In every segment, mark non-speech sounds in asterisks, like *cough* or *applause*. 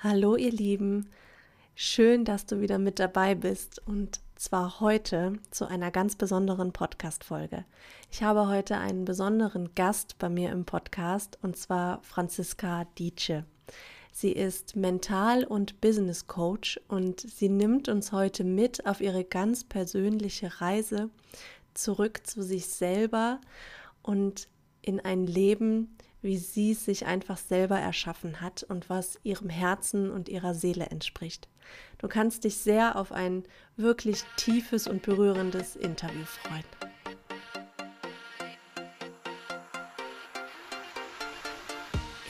Hallo ihr Lieben, schön, dass du wieder mit dabei bist und zwar heute zu einer ganz besonderen Podcast-Folge. Ich habe heute einen besonderen Gast bei mir im Podcast und zwar Franziska Dietsche. Sie ist Mental- und Business Coach und sie nimmt uns heute mit auf ihre ganz persönliche Reise zurück zu sich selber und in ein Leben, wie sie es sich einfach selber erschaffen hat und was ihrem Herzen und ihrer Seele entspricht. Du kannst dich sehr auf ein wirklich tiefes und berührendes Interview freuen.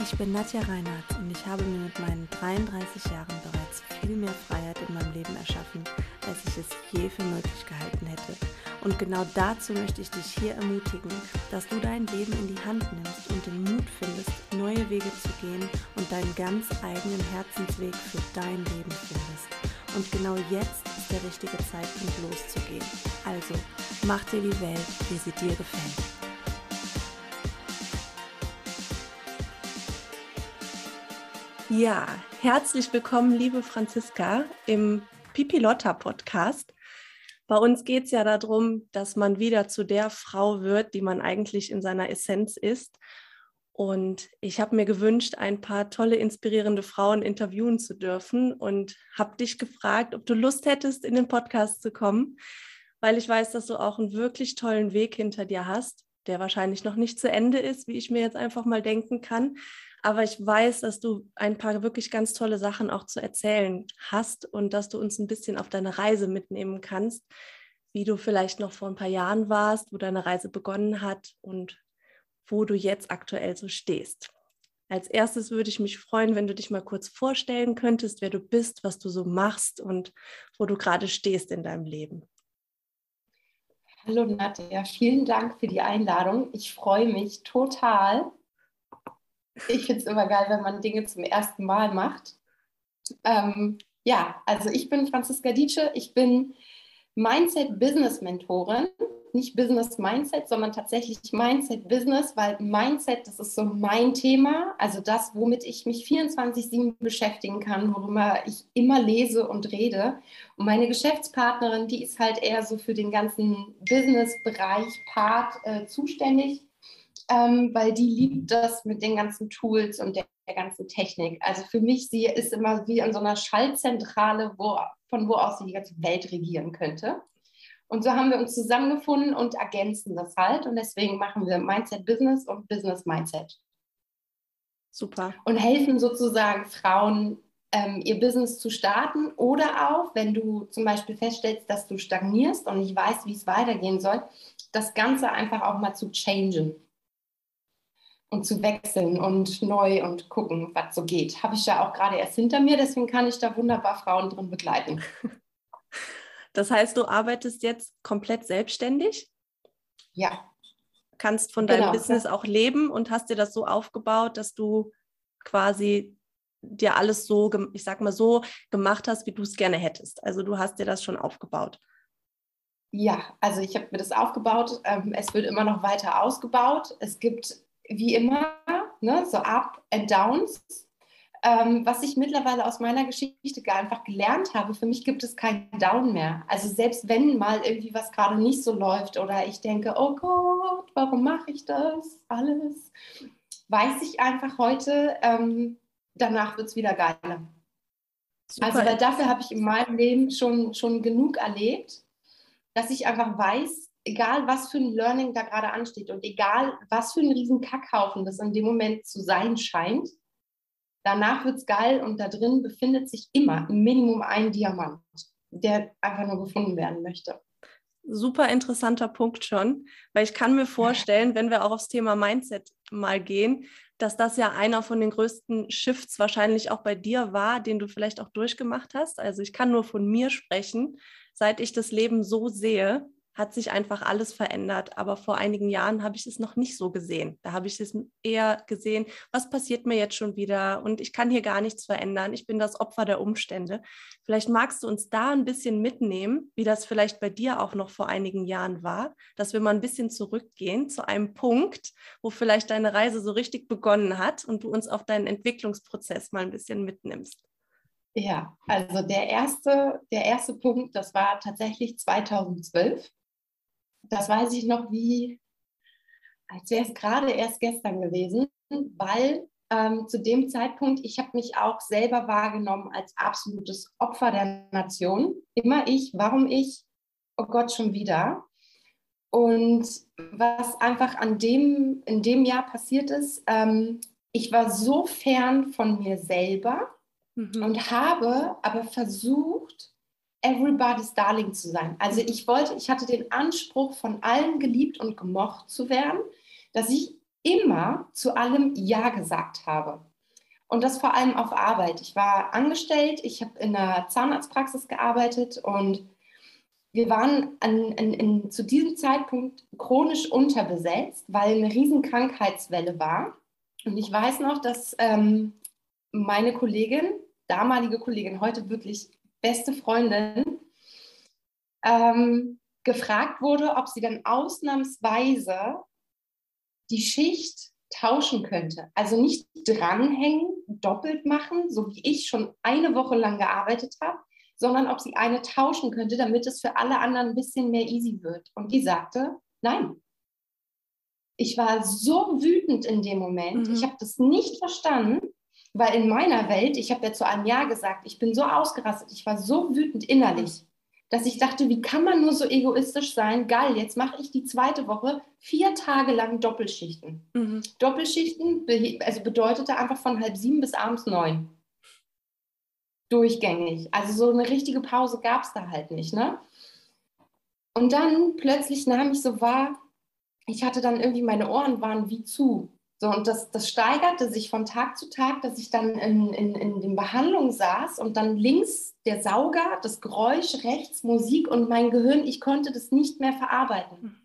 Ich bin Nadja Reinhardt und ich habe mir mit meinen 33 Jahren bereits viel mehr Freiheit in meinem Leben erschaffen, als ich es je für möglich gehalten hätte. Und genau dazu möchte ich dich hier ermutigen, dass du dein Leben in die Hand nimmst und den Mut findest, neue Wege zu gehen und deinen ganz eigenen Herzensweg für dein Leben findest. Und genau jetzt ist der richtige Zeitpunkt loszugehen. Also mach dir die Welt, wie sie dir gefällt. Ja, herzlich willkommen, liebe Franziska, im Pipilotta Podcast. Bei uns geht es ja darum, dass man wieder zu der Frau wird, die man eigentlich in seiner Essenz ist. Und ich habe mir gewünscht, ein paar tolle, inspirierende Frauen interviewen zu dürfen und habe dich gefragt, ob du Lust hättest, in den Podcast zu kommen, weil ich weiß, dass du auch einen wirklich tollen Weg hinter dir hast, der wahrscheinlich noch nicht zu Ende ist, wie ich mir jetzt einfach mal denken kann. Aber ich weiß, dass du ein paar wirklich ganz tolle Sachen auch zu erzählen hast und dass du uns ein bisschen auf deine Reise mitnehmen kannst, wie du vielleicht noch vor ein paar Jahren warst, wo deine Reise begonnen hat und wo du jetzt aktuell so stehst. Als erstes würde ich mich freuen, wenn du dich mal kurz vorstellen könntest, wer du bist, was du so machst und wo du gerade stehst in deinem Leben. Hallo Nadja, vielen Dank für die Einladung. Ich freue mich total, ich finde es immer geil, wenn man Dinge zum ersten Mal macht. Ähm, ja, also ich bin Franziska Dietsche, ich bin Mindset-Business-Mentorin. Nicht Business Mindset, sondern tatsächlich Mindset Business, weil Mindset, das ist so mein Thema, also das, womit ich mich 24-7 beschäftigen kann, worüber ich immer lese und rede. Und meine Geschäftspartnerin, die ist halt eher so für den ganzen Business-Bereich, Part äh, zuständig ähm, weil die liebt das mit den ganzen Tools und der, der, ganzen Technik. Also für mich, sie ist immer wie an so einer Schaltzentrale, wo, von wo aus sie die ganze Welt regieren könnte. Und so haben wir uns zusammengefunden und ergänzen das halt. Und deswegen machen wir Mindset Business und Business Mindset. Super. Und helfen sozusagen Frauen, ähm, ihr Business zu starten oder auch, wenn du zum Beispiel feststellst, dass du stagnierst und nicht weißt, wie es weitergehen soll, das Ganze einfach auch mal zu changen und zu wechseln und neu und gucken, was so geht. Habe ich ja auch gerade erst hinter mir, deswegen kann ich da wunderbar Frauen drin begleiten. *laughs* Das heißt, du arbeitest jetzt komplett selbstständig? Ja. Kannst von deinem genau. Business auch leben und hast dir das so aufgebaut, dass du quasi dir alles so, ich sag mal so, gemacht hast, wie du es gerne hättest. Also du hast dir das schon aufgebaut. Ja, also ich habe mir das aufgebaut. Ähm, es wird immer noch weiter ausgebaut. Es gibt wie immer, ne, so Up and Downs. Ähm, was ich mittlerweile aus meiner Geschichte gar einfach gelernt habe, für mich gibt es keinen Down mehr. Also selbst wenn mal irgendwie was gerade nicht so läuft oder ich denke, oh Gott, warum mache ich das alles, weiß ich einfach heute, ähm, danach wird es wieder geiler. Super. Also weil dafür habe ich in meinem Leben schon, schon genug erlebt, dass ich einfach weiß, egal was für ein Learning da gerade ansteht und egal was für ein riesen Kackhaufen das in dem Moment zu sein scheint, danach wird es geil und da drin befindet sich immer im Minimum ein Diamant, der einfach nur gefunden werden möchte. Super interessanter Punkt schon, weil ich kann mir vorstellen, wenn wir auch aufs Thema Mindset mal gehen, dass das ja einer von den größten Shifts wahrscheinlich auch bei dir war, den du vielleicht auch durchgemacht hast. Also ich kann nur von mir sprechen, seit ich das Leben so sehe, hat sich einfach alles verändert. Aber vor einigen Jahren habe ich es noch nicht so gesehen. Da habe ich es eher gesehen, was passiert mir jetzt schon wieder und ich kann hier gar nichts verändern. Ich bin das Opfer der Umstände. Vielleicht magst du uns da ein bisschen mitnehmen, wie das vielleicht bei dir auch noch vor einigen Jahren war, dass wir mal ein bisschen zurückgehen zu einem Punkt, wo vielleicht deine Reise so richtig begonnen hat und du uns auf deinen Entwicklungsprozess mal ein bisschen mitnimmst. Ja, also der erste, der erste Punkt, das war tatsächlich 2012. Das weiß ich noch wie, als wäre es gerade erst gestern gewesen, weil ähm, zu dem Zeitpunkt, ich habe mich auch selber wahrgenommen als absolutes Opfer der Nation. Immer ich, warum ich, oh Gott, schon wieder. Und was einfach an dem, in dem Jahr passiert ist, ähm, ich war so fern von mir selber mhm. und habe aber versucht, everybody's darling zu sein. Also ich wollte, ich hatte den Anspruch, von allen geliebt und gemocht zu werden, dass ich immer zu allem Ja gesagt habe. Und das vor allem auf Arbeit. Ich war angestellt, ich habe in einer Zahnarztpraxis gearbeitet und wir waren an, an, an, zu diesem Zeitpunkt chronisch unterbesetzt, weil eine riesen Krankheitswelle war. Und ich weiß noch, dass ähm, meine Kollegin, damalige Kollegin, heute wirklich beste Freundin, ähm, gefragt wurde, ob sie dann ausnahmsweise die Schicht tauschen könnte. Also nicht dranhängen, doppelt machen, so wie ich schon eine Woche lang gearbeitet habe, sondern ob sie eine tauschen könnte, damit es für alle anderen ein bisschen mehr easy wird. Und die sagte, nein. Ich war so wütend in dem Moment. Mhm. Ich habe das nicht verstanden, weil in meiner Welt, ich habe ja zu einem Ja gesagt, ich bin so ausgerastet, ich war so wütend innerlich, dass ich dachte, wie kann man nur so egoistisch sein? Geil, jetzt mache ich die zweite Woche vier Tage lang Doppelschichten. Mhm. Doppelschichten also bedeutete einfach von halb sieben bis abends neun durchgängig. Also so eine richtige Pause gab es da halt nicht. Ne? Und dann plötzlich nahm ich so wahr, ich hatte dann irgendwie, meine Ohren waren wie zu. So, und das, das steigerte sich von Tag zu Tag, dass ich dann in, in, in den Behandlungen saß und dann links der Sauger, das Geräusch, rechts Musik und mein Gehirn, ich konnte das nicht mehr verarbeiten, hm.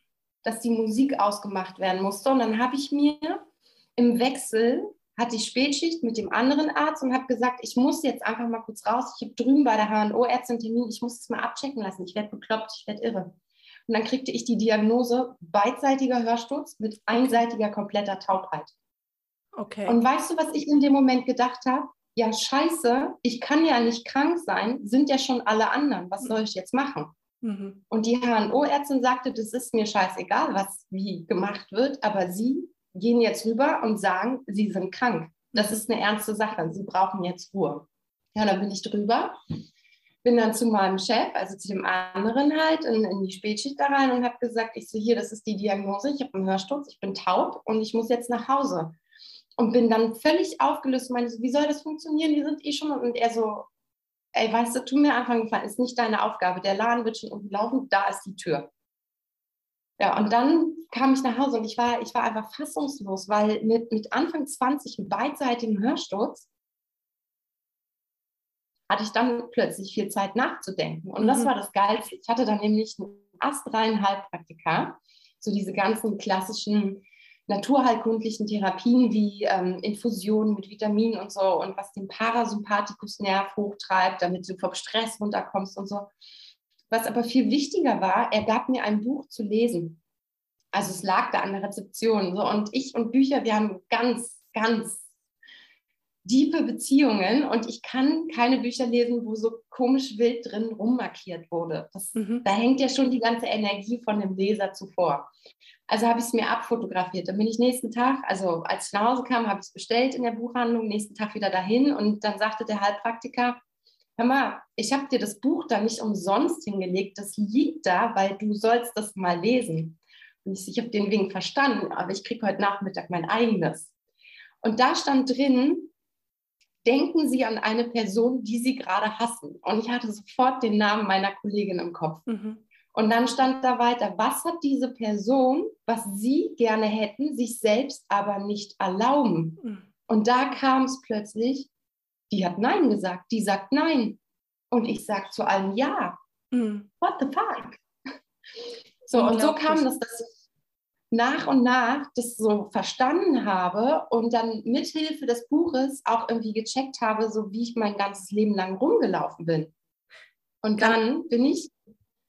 dass die Musik ausgemacht werden musste. Und dann habe ich mir im Wechsel hatte ich Spätschicht mit dem anderen Arzt und habe gesagt, ich muss jetzt einfach mal kurz raus. Ich habe drüben bei der HNO-Ärztin Termin, ich muss es mal abchecken lassen. Ich werde bekloppt, ich werde irre. Und dann kriegte ich die Diagnose beidseitiger Hörsturz mit einseitiger kompletter Taubheit. Okay. Und weißt du, was ich in dem Moment gedacht habe? Ja, scheiße, ich kann ja nicht krank sein, sind ja schon alle anderen. Was soll ich jetzt machen? Mhm. Und die HNO-Ärztin sagte, das ist mir scheißegal, was wie gemacht wird, aber sie gehen jetzt rüber und sagen, sie sind krank. Das ist eine ernste Sache. Sie brauchen jetzt Ruhe. Ja, dann bin ich drüber, bin dann zu meinem Chef, also zu dem anderen halt, in, in die Spätschicht da rein und habe gesagt, ich so hier, das ist die Diagnose, ich habe einen Hörsturz, ich bin taub und ich muss jetzt nach Hause. Und bin dann völlig aufgelöst und meinte so, wie soll das funktionieren? Wir sind eh schon. Und er so, ey, weißt du, tu mir einfach Gefallen, ist nicht deine Aufgabe. Der Laden wird schon irgendwie laufen, da ist die Tür. Ja, und dann kam ich nach Hause und ich war, ich war einfach fassungslos, weil mit, mit Anfang 20 mit beidseitigem Hörsturz hatte ich dann plötzlich viel Zeit nachzudenken. Und mhm. das war das Geilste. Ich hatte dann nämlich einen astreinen Heilpraktiker, so diese ganzen klassischen naturheilkundlichen Therapien wie ähm, Infusionen mit Vitaminen und so und was den Parasympathikusnerv hochtreibt, damit du vom Stress runterkommst und so. Was aber viel wichtiger war, er gab mir ein Buch zu lesen. Also es lag da an der Rezeption. So. Und ich und Bücher, wir haben ganz, ganz diepe Beziehungen und ich kann keine Bücher lesen, wo so komisch wild drin rummarkiert wurde. Das, mhm. Da hängt ja schon die ganze Energie von dem Leser zuvor. Also habe ich es mir abfotografiert. Dann bin ich nächsten Tag, also als ich nach Hause kam, habe ich es bestellt in der Buchhandlung, nächsten Tag wieder dahin und dann sagte der Heilpraktiker, hör mal, ich habe dir das Buch da nicht umsonst hingelegt, das liegt da, weil du sollst das mal lesen. Und ich, ich habe den Wink verstanden, aber ich kriege heute Nachmittag mein eigenes. Und da stand drin, denken Sie an eine Person, die Sie gerade hassen. Und ich hatte sofort den Namen meiner Kollegin im Kopf. Mhm. Und dann stand da weiter, was hat diese Person, was Sie gerne hätten, sich selbst aber nicht erlauben? Mhm. Und da kam es plötzlich, die hat Nein gesagt, die sagt Nein. Und ich sage zu allem Ja. Mhm. What the fuck? *laughs* So, und so kam das, dass ich nach und nach das so verstanden habe und dann mithilfe des Buches auch irgendwie gecheckt habe, so wie ich mein ganzes Leben lang rumgelaufen bin. Und dann bin ich,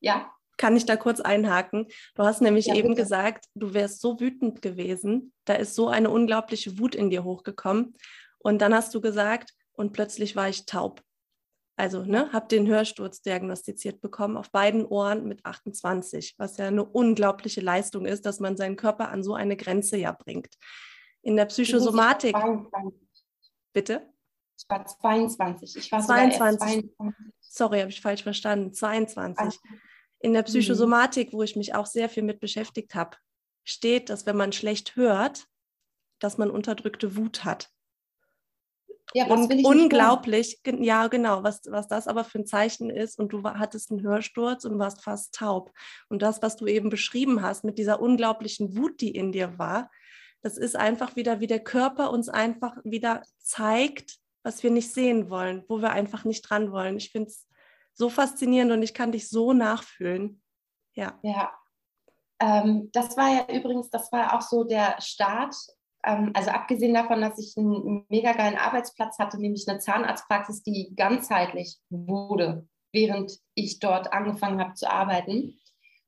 ja. Kann ich da kurz einhaken? Du hast nämlich ja, eben bitte. gesagt, du wärst so wütend gewesen. Da ist so eine unglaubliche Wut in dir hochgekommen. Und dann hast du gesagt, und plötzlich war ich taub. Also, ne, habe den Hörsturz diagnostiziert bekommen auf beiden Ohren mit 28, was ja eine unglaubliche Leistung ist, dass man seinen Körper an so eine Grenze ja bringt. In der Psychosomatik. Bitte? Ich war 22. Ich war 22. 22. Sorry, habe ich falsch verstanden. 22. In der mhm. Psychosomatik, wo ich mich auch sehr viel mit beschäftigt habe, steht, dass wenn man schlecht hört, dass man unterdrückte Wut hat. Ja, was will ich unglaublich, ja genau, was, was das aber für ein Zeichen ist und du hattest einen Hörsturz und warst fast taub. Und das, was du eben beschrieben hast mit dieser unglaublichen Wut, die in dir war, das ist einfach wieder, wie der Körper uns einfach wieder zeigt, was wir nicht sehen wollen, wo wir einfach nicht dran wollen. Ich finde es so faszinierend und ich kann dich so nachfühlen. Ja. Ja. Ähm, das war ja übrigens, das war auch so der Start also abgesehen davon, dass ich einen mega geilen Arbeitsplatz hatte, nämlich eine Zahnarztpraxis, die ganzheitlich wurde, während ich dort angefangen habe zu arbeiten,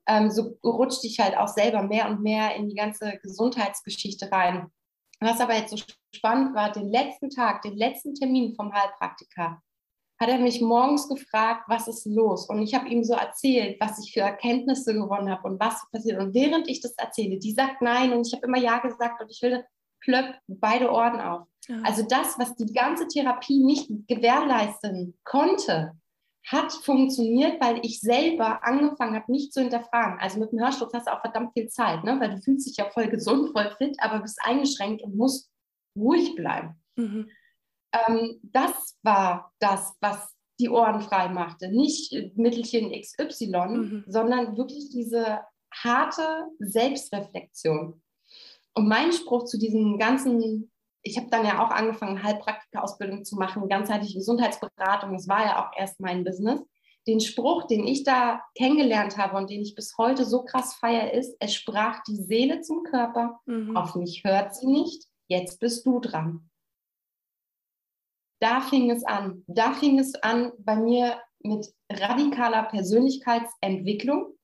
ähm, so rutschte ich halt auch selber mehr und mehr in die ganze Gesundheitsgeschichte rein. Was aber jetzt so spannend war, den letzten Tag, den letzten Termin vom Heilpraktiker, hat er mich morgens gefragt, was ist los? Und ich habe ihm so erzählt, was ich für Erkenntnisse gewonnen habe und was passiert. Und während ich das erzähle, die sagt nein und ich habe immer ja gesagt und ich will plöpp beide Ohren auf. Ja. Also das, was die ganze Therapie nicht gewährleisten konnte, hat funktioniert, weil ich selber angefangen habe, mich zu hinterfragen. Also mit dem Hörsturz hast du auch verdammt viel Zeit, ne? weil du fühlst dich ja voll gesund, voll fit, aber bist eingeschränkt und musst ruhig bleiben. Mhm. Ähm, das war das, was die Ohren frei machte. Nicht Mittelchen XY, mhm. sondern wirklich diese harte Selbstreflexion. Und mein Spruch zu diesem ganzen, ich habe dann ja auch angefangen, Heilpraktika-Ausbildung zu machen, ganzheitliche Gesundheitsberatung, das war ja auch erst mein Business. Den Spruch, den ich da kennengelernt habe und den ich bis heute so krass feiere, ist, es sprach die Seele zum Körper, mhm. auf mich hört sie nicht, jetzt bist du dran. Da fing es an. Da fing es an bei mir mit radikaler Persönlichkeitsentwicklung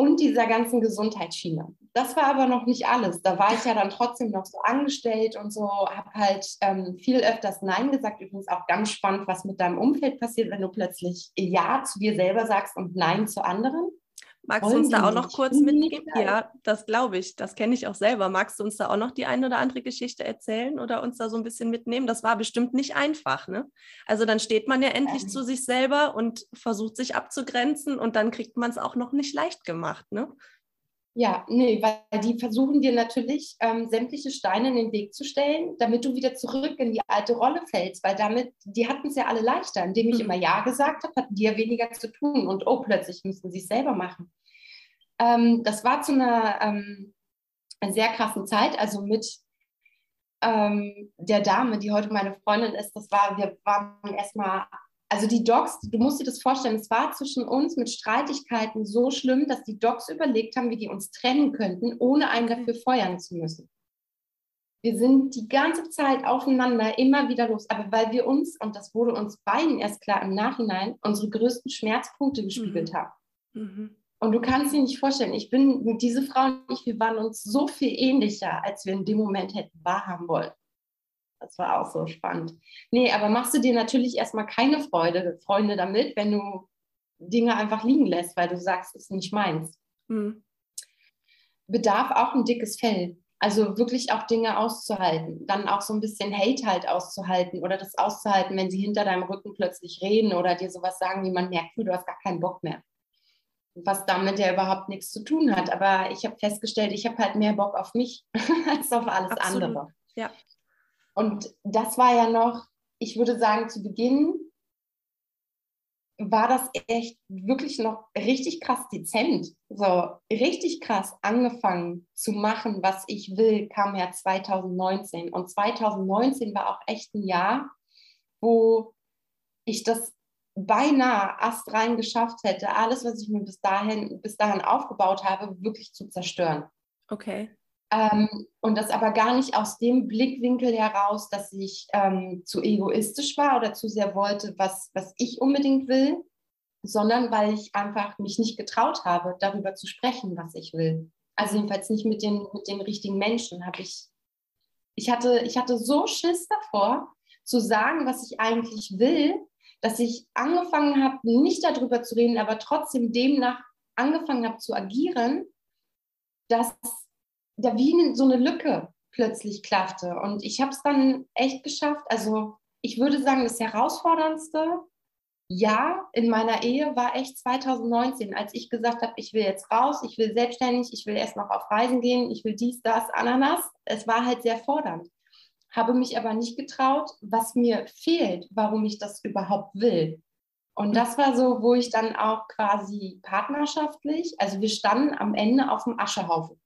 und dieser ganzen Gesundheitsschiene. Das war aber noch nicht alles. Da war ich ja dann trotzdem noch so angestellt und so, habe halt ähm, viel öfters Nein gesagt. Übrigens auch ganz spannend, was mit deinem Umfeld passiert, wenn du plötzlich Ja zu dir selber sagst und Nein zu anderen. Magst du uns da auch noch kurz mitgeben? Ja, das glaube ich. Das kenne ich auch selber. Magst du uns da auch noch die eine oder andere Geschichte erzählen oder uns da so ein bisschen mitnehmen? Das war bestimmt nicht einfach, ne? Also dann steht man ja endlich ähm. zu sich selber und versucht sich abzugrenzen und dann kriegt man es auch noch nicht leicht gemacht, ne? Ja, nee, weil die versuchen dir natürlich ähm, sämtliche Steine in den Weg zu stellen, damit du wieder zurück in die alte Rolle fällst, weil damit, die hatten es ja alle leichter. Indem ich mhm. immer Ja gesagt habe, hatten die ja weniger zu tun und oh, plötzlich müssen sie es selber machen. Ähm, das war zu einer, ähm, sehr krassen Zeit, also mit ähm, der Dame, die heute meine Freundin ist, das war, wir waren erstmal also die Docs, du musst dir das vorstellen, es war zwischen uns mit Streitigkeiten so schlimm, dass die Docs überlegt haben, wie die uns trennen könnten, ohne einen dafür feuern zu müssen. Wir sind die ganze Zeit aufeinander immer wieder los, aber weil wir uns, und das wurde uns beiden erst klar im Nachhinein, unsere größten Schmerzpunkte gespiegelt mhm. haben. Mhm. Und du kannst dir nicht vorstellen, ich bin, diese Frau und ich, wir waren uns so viel ähnlicher, als wir in dem Moment hätten wahrhaben wollen. Das war auch so spannend. Nee, aber machst du dir natürlich erstmal keine Freude, Freunde damit, wenn du Dinge einfach liegen lässt, weil du sagst, es ist nicht meins. Mhm. Bedarf auch ein dickes Fell. Also wirklich auch Dinge auszuhalten. Dann auch so ein bisschen Hate halt auszuhalten oder das auszuhalten, wenn sie hinter deinem Rücken plötzlich reden oder dir sowas sagen, wie man merkt, du hast gar keinen Bock mehr. Was damit ja überhaupt nichts zu tun hat. Aber ich habe festgestellt, ich habe halt mehr Bock auf mich *laughs* als auf alles Absolut. andere. Ja. Und das war ja noch, ich würde sagen, zu Beginn war das echt wirklich noch richtig krass dezent. So richtig krass angefangen zu machen, was ich will, kam ja 2019. Und 2019 war auch echt ein Jahr, wo ich das beinahe astrein geschafft hätte, alles, was ich mir bis dahin, bis dahin aufgebaut habe, wirklich zu zerstören. Okay. Ähm, und das aber gar nicht aus dem Blickwinkel heraus, dass ich ähm, zu egoistisch war oder zu sehr wollte, was, was ich unbedingt will, sondern weil ich einfach mich nicht getraut habe, darüber zu sprechen, was ich will. Also jedenfalls nicht mit den, mit den richtigen Menschen. Habe ich, ich hatte, ich hatte so Schiss davor, zu sagen, was ich eigentlich will, dass ich angefangen habe, nicht darüber zu reden, aber trotzdem demnach angefangen habe zu agieren, dass da wie so eine Lücke plötzlich klaffte. Und ich habe es dann echt geschafft. Also ich würde sagen, das Herausforderndste Jahr in meiner Ehe war echt 2019, als ich gesagt habe, ich will jetzt raus, ich will selbstständig, ich will erst noch auf Reisen gehen, ich will dies, das, Ananas. Es war halt sehr fordernd. Habe mich aber nicht getraut, was mir fehlt, warum ich das überhaupt will. Und das war so, wo ich dann auch quasi partnerschaftlich, also wir standen am Ende auf dem Aschehaufen.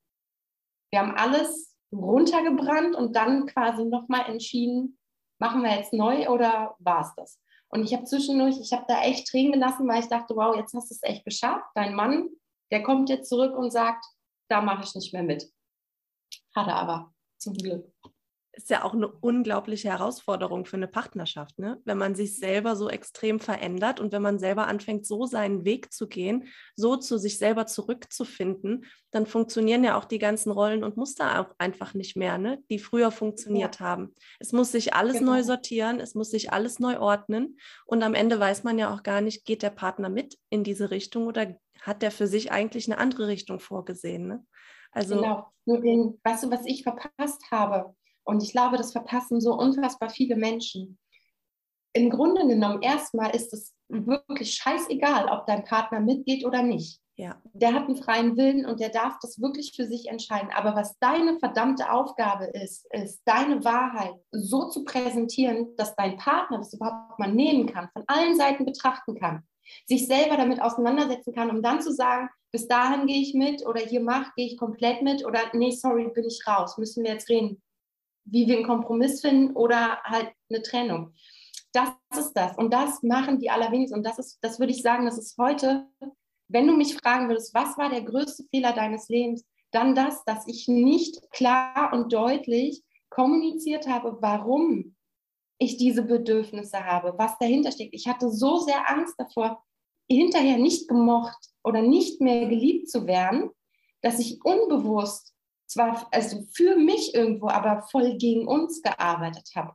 Wir haben alles runtergebrannt und dann quasi nochmal entschieden, machen wir jetzt neu oder war es das? Und ich habe zwischendurch, ich habe da echt Tränen gelassen, weil ich dachte, wow, jetzt hast du es echt geschafft. Dein Mann, der kommt jetzt zurück und sagt, da mache ich nicht mehr mit. Hat er aber, zum Glück ist ja auch eine unglaubliche Herausforderung für eine Partnerschaft, ne? wenn man sich selber so extrem verändert und wenn man selber anfängt, so seinen Weg zu gehen, so zu sich selber zurückzufinden, dann funktionieren ja auch die ganzen Rollen und Muster auch einfach nicht mehr, ne? die früher funktioniert ja. haben. Es muss sich alles genau. neu sortieren, es muss sich alles neu ordnen und am Ende weiß man ja auch gar nicht, geht der Partner mit in diese Richtung oder hat der für sich eigentlich eine andere Richtung vorgesehen. Ne? Also, genau. Nur den, weißt du, was ich verpasst habe? Und ich glaube, das verpassen so unfassbar viele Menschen. Im Grunde genommen, erstmal ist es wirklich scheißegal, ob dein Partner mitgeht oder nicht. Ja. Der hat einen freien Willen und der darf das wirklich für sich entscheiden. Aber was deine verdammte Aufgabe ist, ist deine Wahrheit so zu präsentieren, dass dein Partner das überhaupt mal nehmen kann, von allen Seiten betrachten kann, sich selber damit auseinandersetzen kann, um dann zu sagen, bis dahin gehe ich mit oder hier mach, gehe ich komplett mit oder nee, sorry, bin ich raus, müssen wir jetzt reden wie wir einen Kompromiss finden oder halt eine Trennung. Das ist das. Und das machen die allerwenigsten. Und das ist, das würde ich sagen, das ist heute, wenn du mich fragen würdest, was war der größte Fehler deines Lebens, dann das, dass ich nicht klar und deutlich kommuniziert habe, warum ich diese Bedürfnisse habe, was dahinter steckt. Ich hatte so sehr Angst davor, hinterher nicht gemocht oder nicht mehr geliebt zu werden, dass ich unbewusst zwar also für mich irgendwo, aber voll gegen uns gearbeitet habe.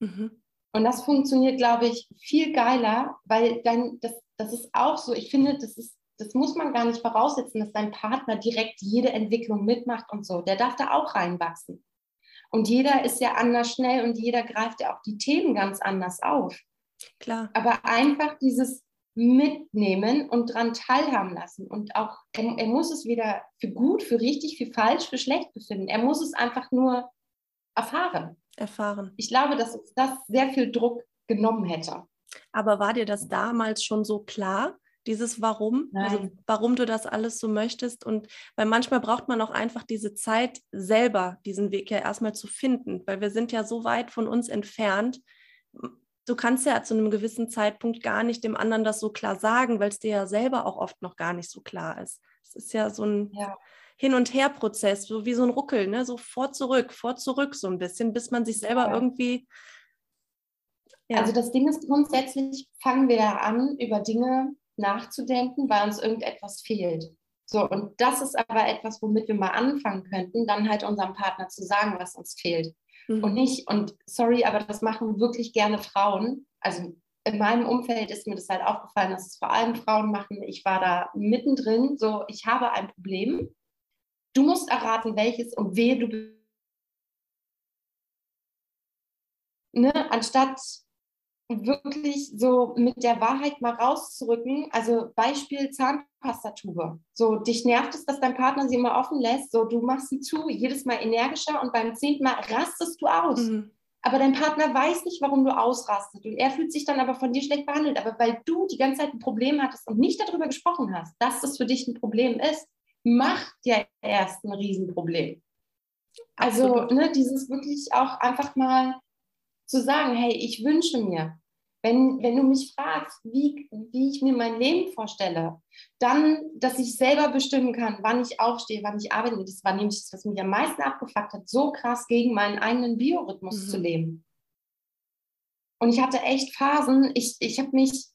Mhm. Und das funktioniert, glaube ich, viel geiler, weil dann, das, das ist auch so, ich finde, das ist, das muss man gar nicht voraussetzen, dass dein Partner direkt jede Entwicklung mitmacht und so. Der darf da auch reinwachsen. Und jeder ist ja anders schnell und jeder greift ja auch die Themen ganz anders auf. Klar. Aber einfach dieses, mitnehmen und daran teilhaben lassen. Und auch, er, er, muss es weder für gut, für richtig, für falsch, für schlecht befinden. Er muss es einfach nur erfahren. Erfahren. Ich glaube, dass uns das sehr viel Druck genommen hätte. Aber war dir das damals schon so klar, dieses Warum? Also Nein. Also warum du das alles so möchtest? Und weil manchmal braucht man auch einfach diese Zeit selber, diesen Weg ja erstmal zu finden, weil wir sind ja so weit von uns entfernt du kannst ja zu einem gewissen Zeitpunkt gar nicht dem anderen das so klar sagen, weil es dir ja selber auch oft noch gar nicht so klar ist. Es ist ja so ein ja. Hin- und Her-Prozess, so wie so ein Ruckel, ne? so vor, zurück, vor, zurück so ein bisschen, bis man sich selber ja. irgendwie. Ja. Also das Ding ist grundsätzlich, fangen wir ja an, über Dinge nachzudenken, weil uns irgendetwas fehlt. So, und das ist aber etwas, womit wir mal anfangen könnten, dann halt unserem Partner zu sagen, was uns fehlt. Mhm. Und nicht, und sorry, aber das machen wirklich gerne Frauen. Also in meinem Umfeld ist mir das halt aufgefallen, dass es vor allem Frauen machen. Ich war da mittendrin, so, ich habe ein Problem. Du musst erraten, welches und wehe du bist. Ne, anstatt wirklich so mit der Wahrheit mal rauszurücken. Also Beispiel Zahnpastatube. So, dich nervt es, dass dein Partner sie immer offen lässt. So, du machst sie zu, jedes Mal energischer und beim zehnten Mal rastest du aus. Mhm. Aber dein Partner weiß nicht, warum du ausrastest. Und er fühlt sich dann aber von dir schlecht behandelt. Aber weil du die ganze Zeit ein Problem hattest und nicht darüber gesprochen hast, dass das für dich ein Problem ist, macht ja erst ein Riesenproblem. Also, ne, dieses wirklich auch einfach mal zu sagen, hey, ich wünsche mir, wenn, wenn du mich fragst, wie, wie ich mir mein Leben vorstelle, dann, dass ich selber bestimmen kann, wann ich aufstehe, wann ich arbeite. Das war nämlich das, was mich am meisten abgefuckt hat, so krass gegen meinen eigenen Biorhythmus mhm. zu leben. Und ich hatte echt Phasen, ich, ich habe mich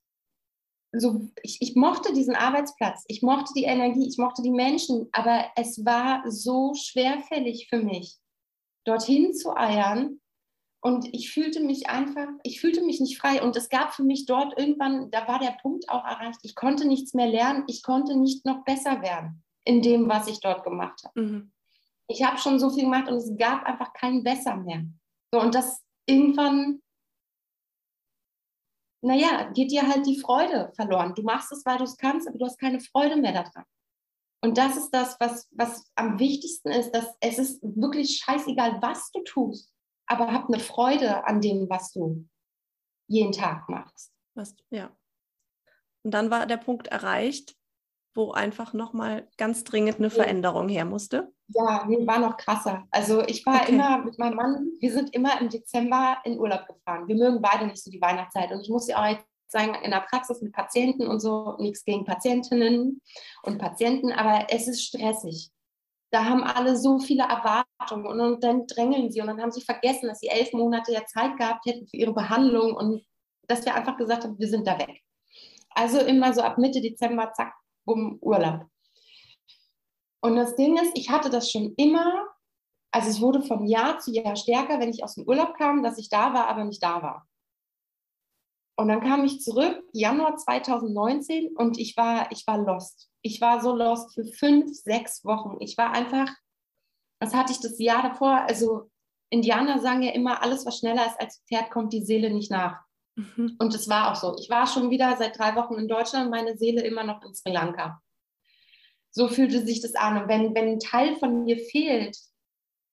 so, ich, ich mochte diesen Arbeitsplatz, ich mochte die Energie, ich mochte die Menschen, aber es war so schwerfällig für mich, dorthin zu eiern Und ich fühlte mich einfach, ich fühlte mich nicht frei. Und es gab für mich dort irgendwann, da war der Punkt auch erreicht, ich konnte nichts mehr lernen, ich konnte nicht noch besser werden in dem, was ich dort gemacht habe. Mhm. Ich habe schon so viel gemacht und es gab einfach kein Besser mehr. So, und das irgendwann, naja, geht dir halt die Freude verloren. Du machst es, weil du es kannst, aber du hast keine Freude mehr daran. Und das ist das, was, was am wichtigsten ist, dass es ist wirklich scheißegal, was du tust, aber hab eine Freude an dem, was du jeden Tag machst. Was, ja. Und dann war der Punkt erreicht, wo einfach nochmal ganz dringend eine Veränderung her musste. Ja, nee, war noch krasser. Also ich war okay. immer mit meinem Mann, wir sind immer im Dezember in Urlaub gefahren. Wir mögen beide nicht so die Weihnachtszeit. Und ich muss ja auch jetzt sagen, in der Praxis mit Patienten und so, nichts gegen Patientinnen und Patienten, aber es ist stressig. Da haben alle so viele Erwartungen und, und dann drängeln sie und dann haben sie vergessen, dass sie elf Monate ja Zeit gehabt hätten für ihre Behandlung und dass wir einfach gesagt haben, wir sind da weg. Also immer so ab Mitte Dezember, zack, bumm, Urlaub. Und das Ding ist, ich hatte das schon immer, also es wurde von Jahr zu Jahr stärker, wenn ich aus dem Urlaub kam, dass ich da war, aber nicht da war. Und dann kam ich zurück, Januar 2019, und ich war, ich war lost. Ich war so lost für fünf, sechs Wochen. Ich war einfach, was hatte ich das Jahr davor? Also Indianer sagen ja immer, alles, was schneller ist als Pferd, kommt die Seele nicht nach. Mhm. Und es war auch so. Ich war schon wieder seit drei Wochen in Deutschland, meine Seele immer noch in Sri Lanka. So fühlte sich das an. Und wenn, wenn ein Teil von mir fehlt,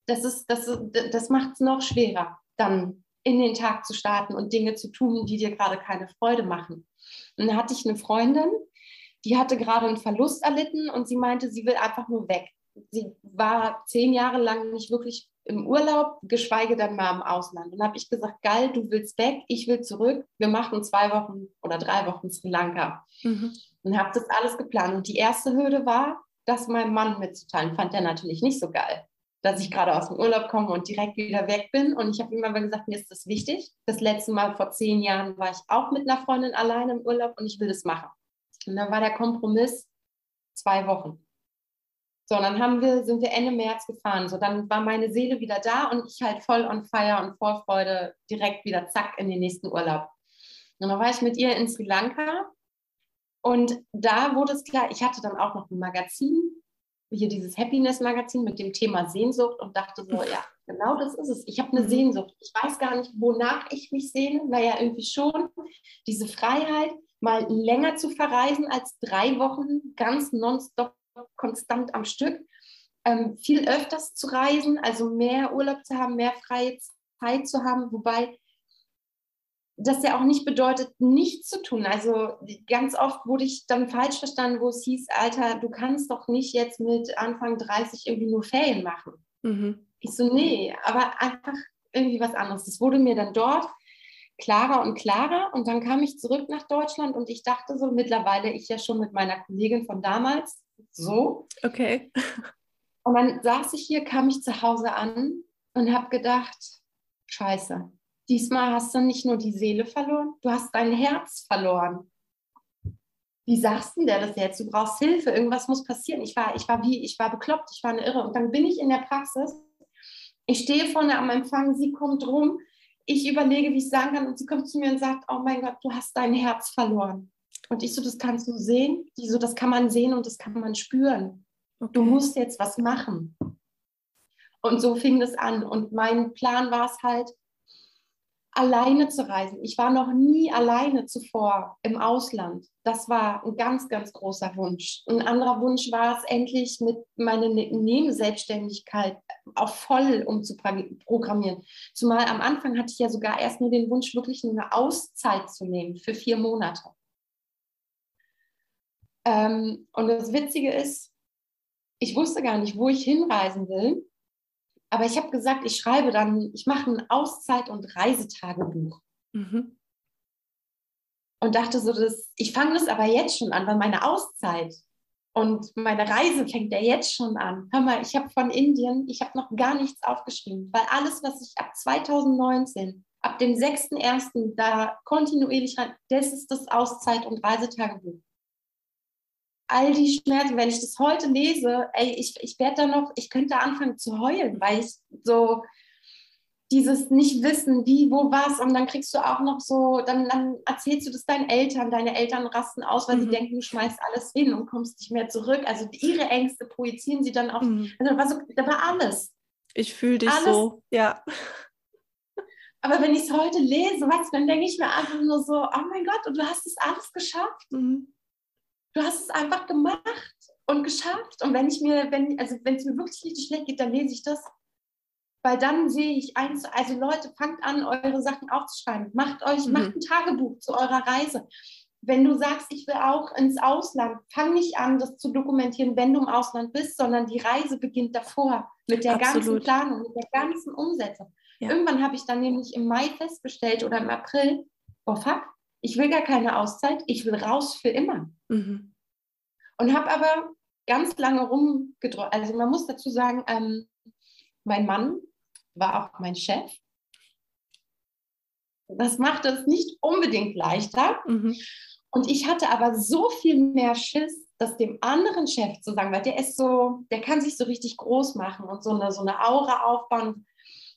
das, das, das macht es noch schwerer, dann in den Tag zu starten und Dinge zu tun, die dir gerade keine Freude machen. Und dann hatte ich eine Freundin, die hatte gerade einen Verlust erlitten und sie meinte, sie will einfach nur weg. Sie war zehn Jahre lang nicht wirklich im Urlaub, geschweige denn mal im Ausland. Und dann habe ich gesagt, geil, du willst weg, ich will zurück. Wir machen zwei Wochen oder drei Wochen Sri Lanka. Mhm. Und habe das alles geplant. Und die erste Hürde war, das meinem Mann mitzuteilen. Fand er natürlich nicht so geil dass ich gerade aus dem Urlaub komme und direkt wieder weg bin. Und ich habe ihm aber gesagt, mir ist das wichtig. Das letzte Mal vor zehn Jahren war ich auch mit einer Freundin alleine im Urlaub und ich will das machen. Und dann war der Kompromiss zwei Wochen. So, und dann haben wir, sind wir Ende März gefahren. So, dann war meine Seele wieder da und ich halt voll on fire und Vorfreude direkt wieder zack in den nächsten Urlaub. Und dann war ich mit ihr in Sri Lanka und da wurde es klar, ich hatte dann auch noch ein Magazin hier dieses Happiness-Magazin mit dem Thema Sehnsucht und dachte so, ja, genau das ist es. Ich habe eine mhm. Sehnsucht. Ich weiß gar nicht, wonach ich mich sehne. Naja, irgendwie schon. Diese Freiheit, mal länger zu verreisen als drei Wochen, ganz nonstop, konstant am Stück. Ähm, viel öfters zu reisen, also mehr Urlaub zu haben, mehr freie Zeit zu haben. Wobei das ja auch nicht bedeutet, nichts zu tun. Also ganz oft wurde ich dann falsch verstanden, wo es hieß, Alter, du kannst doch nicht jetzt mit Anfang 30 irgendwie nur Ferien machen. Mhm. Ich so, nee, aber einfach irgendwie was anderes. Das wurde mir dann dort klarer und klarer und dann kam ich zurück nach Deutschland und ich dachte so, mittlerweile ich ja schon mit meiner Kollegin von damals, so. Okay. Und dann saß ich hier, kam ich zu Hause an und habe gedacht, scheiße, Diesmal hast du nicht nur die Seele verloren, du hast dein Herz verloren. Wie sagst du denn das jetzt? Du brauchst Hilfe, irgendwas muss passieren. Ich war, ich war wie, ich war bekloppt, ich war eine Irre. Und dann bin ich in der Praxis. Ich stehe vorne am Empfang, sie kommt rum. Ich überlege, wie ich sagen kann, und sie kommt zu mir und sagt: Oh mein Gott, du hast dein Herz verloren. Und ich so, das kannst du sehen. Die so, das kann man sehen und das kann man spüren. Okay. Du musst jetzt was machen. Und so fing das an. Und mein Plan war es halt, alleine zu reisen. Ich war noch nie alleine zuvor im Ausland. Das war ein ganz, ganz großer Wunsch. Ein anderer Wunsch war es, endlich mit meiner ne-, Nebenselbstständigkeit auf voll umzuprogrammieren. Zumal am Anfang hatte ich ja sogar erst nur den Wunsch, wirklich eine Auszeit zu nehmen für vier Monate. Ähm, und das Witzige ist, ich wusste gar nicht, wo ich hinreisen will. Aber ich habe gesagt, ich schreibe dann, ich mache ein Auszeit- und Reisetagebuch. Mhm. Und dachte so, dass, ich fange das aber jetzt schon an, weil meine Auszeit und meine Reise fängt ja jetzt schon an. Hör mal, ich habe von Indien, ich habe noch gar nichts aufgeschrieben, weil alles, was ich ab 2019, ab dem 6.1. da kontinuierlich rein, das ist das Auszeit- und Reisetagebuch all die Schmerzen, wenn ich das heute lese, ey, ich, ich werde da noch, ich könnte anfangen zu heulen, weil ich so dieses nicht wissen, wie, wo, was. Und dann kriegst du auch noch so, dann, dann erzählst du das deinen Eltern. Deine Eltern rasten aus, weil mhm. sie denken, du schmeißt alles hin und kommst nicht mehr zurück. Also ihre Ängste projizieren sie dann auch. Mhm. Also da war, so, da war alles. Ich fühle dich alles. so, ja. Aber wenn ich es heute lese, weißt dann denke ich mir einfach nur so, oh mein Gott, und du hast es alles geschafft. Mhm. Du hast es einfach gemacht und geschafft. Und wenn ich mir, wenn, also wenn es mir wirklich richtig schlecht geht, dann lese ich das weil dann sehe ich eins, also Leute, fangt an, eure Sachen aufzuschreiben. Macht euch, mhm. macht ein Tagebuch zu eurer Reise. Wenn du sagst, ich will auch ins Ausland, fang nicht an, das zu dokumentieren, wenn du im Ausland bist, sondern die Reise beginnt davor mit der Absolut. ganzen Planung, mit der ganzen Umsetzung. Ja. Irgendwann habe ich dann nämlich im Mai festgestellt oder im April, oh fuck, ich will gar keine Auszeit, ich will raus für immer. Mhm. Und habe aber ganz lange rumgedrückt. Also man muss dazu sagen, ähm, mein Mann war auch mein Chef. Das macht es nicht unbedingt leichter. Mhm. Und ich hatte aber so viel mehr Schiss, das dem anderen Chef zu sagen, weil der ist so, der kann sich so richtig groß machen und so eine, so eine Aura aufbauen.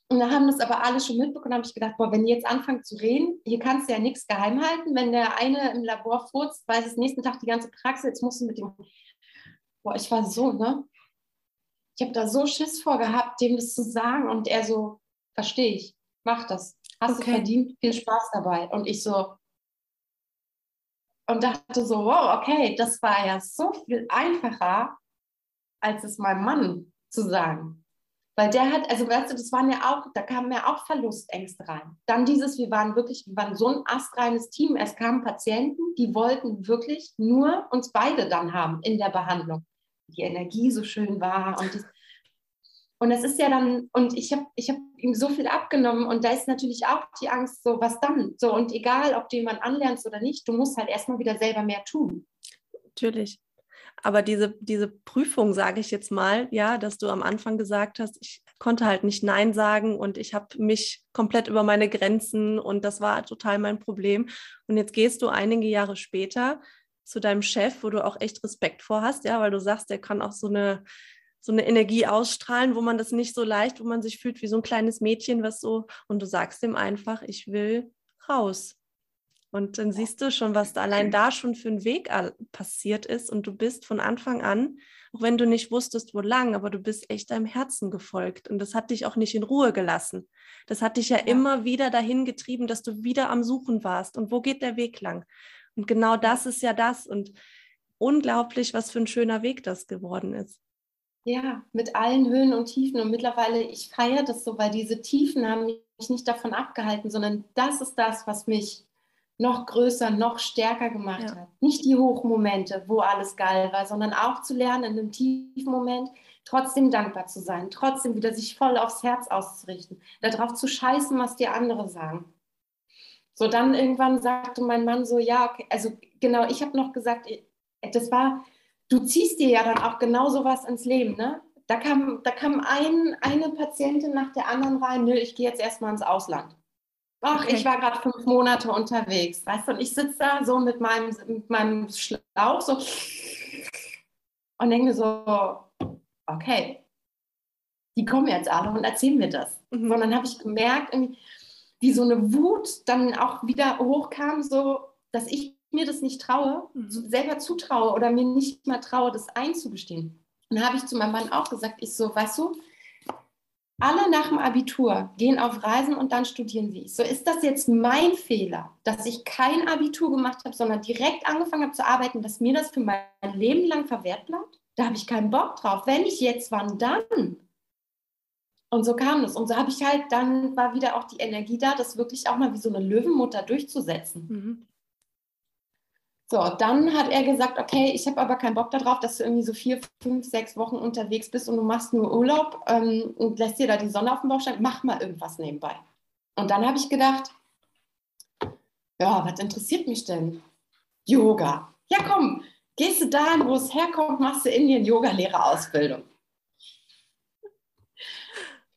Und da haben das aber alle schon mitbekommen, habe ich gedacht, boah, wenn die jetzt anfangen zu reden, hier kannst du ja nichts geheim halten. Wenn der eine im Labor furzt, weiß es nächsten Tag die ganze Praxis, jetzt musst du mit dem, boah, ich war so, ne? ich habe da so Schiss vor gehabt, dem das zu sagen. Und er so, verstehe ich, mach das. Hast okay. du verdient, viel Spaß dabei. Und ich so, und dachte so, wow, okay, das war ja so viel einfacher, als es meinem Mann zu sagen. Weil der hat, also weißt du, das waren ja auch, da kamen ja auch Verlustängste rein. Dann dieses, wir waren wirklich, wir waren so ein astreines Team. Es kamen Patienten, die wollten wirklich nur uns beide dann haben in der Behandlung die Energie so schön war und das, und es ist ja dann, und ich habe ich hab ihm so viel abgenommen und da ist natürlich auch die Angst, so was dann? So, und egal, ob du jemanden anlernst oder nicht, du musst halt erstmal wieder selber mehr tun. Natürlich. Aber diese, diese Prüfung, sage ich jetzt mal, ja, dass du am Anfang gesagt hast, ich konnte halt nicht Nein sagen und ich habe mich komplett über meine Grenzen und das war total mein Problem. Und jetzt gehst du einige Jahre später zu deinem Chef, wo du auch echt Respekt vor hast, ja, weil du sagst, der kann auch so eine, so eine Energie ausstrahlen, wo man das nicht so leicht, wo man sich fühlt wie so ein kleines Mädchen, was so, und du sagst ihm einfach, ich will raus. Und dann siehst du schon, was da allein da schon für ein Weg passiert ist. Und du bist von Anfang an, auch wenn du nicht wusstest, wo lang, aber du bist echt deinem Herzen gefolgt. Und das hat dich auch nicht in Ruhe gelassen. Das hat dich ja, ja. immer wieder dahin getrieben, dass du wieder am Suchen warst. Und wo geht der Weg lang? Und genau das ist ja das. Und unglaublich, was für ein schöner Weg das geworden ist. Ja, mit allen Höhen und Tiefen. Und mittlerweile, ich feiere das so, weil diese Tiefen haben mich nicht davon abgehalten, sondern das ist das, was mich noch größer, noch stärker gemacht ja. hat. Nicht die Hochmomente, wo alles geil war, sondern auch zu lernen, in einem tiefen Moment trotzdem dankbar zu sein, trotzdem wieder sich voll aufs Herz auszurichten, darauf zu scheißen, was die andere sagen. So, dann irgendwann sagte mein Mann so, ja, okay, also genau, ich habe noch gesagt, das war, du ziehst dir ja dann auch genau sowas ins Leben, ne? Da kam, da kam ein, eine Patientin nach der anderen rein, nö, ich gehe jetzt erstmal ins Ausland. Ach, okay. ich war gerade fünf Monate unterwegs, weißt du, und ich sitze da so mit meinem, mit meinem Schlauch so und denke mir so, okay, die kommen jetzt alle und erzählen mir das. Mhm. Und dann habe ich gemerkt, wie so eine Wut dann auch wieder hochkam, so dass ich mir das nicht traue, mhm. selber zutraue oder mir nicht mal traue, das einzugestehen. Und dann habe ich zu meinem Mann auch gesagt, ich so, weißt du, alle nach dem Abitur gehen auf Reisen und dann studieren sie. So ist das jetzt mein Fehler, dass ich kein Abitur gemacht habe, sondern direkt angefangen habe zu arbeiten, dass mir das für mein Leben lang verwehrt bleibt? Da habe ich keinen Bock drauf. Wenn ich jetzt, wann dann? Und so kam es. Und so habe ich halt, dann war wieder auch die Energie da, das wirklich auch mal wie so eine Löwenmutter durchzusetzen. Mhm. So, dann hat er gesagt, okay, ich habe aber keinen Bock darauf, dass du irgendwie so vier, fünf, sechs Wochen unterwegs bist und du machst nur Urlaub ähm, und lässt dir da die Sonne auf dem Bauch scheinen. Mach mal irgendwas nebenbei. Und dann habe ich gedacht, ja, was interessiert mich denn? Yoga. Ja, komm, gehst du dahin, wo es herkommt, machst du Indien-Yoga-Lehrerausbildung.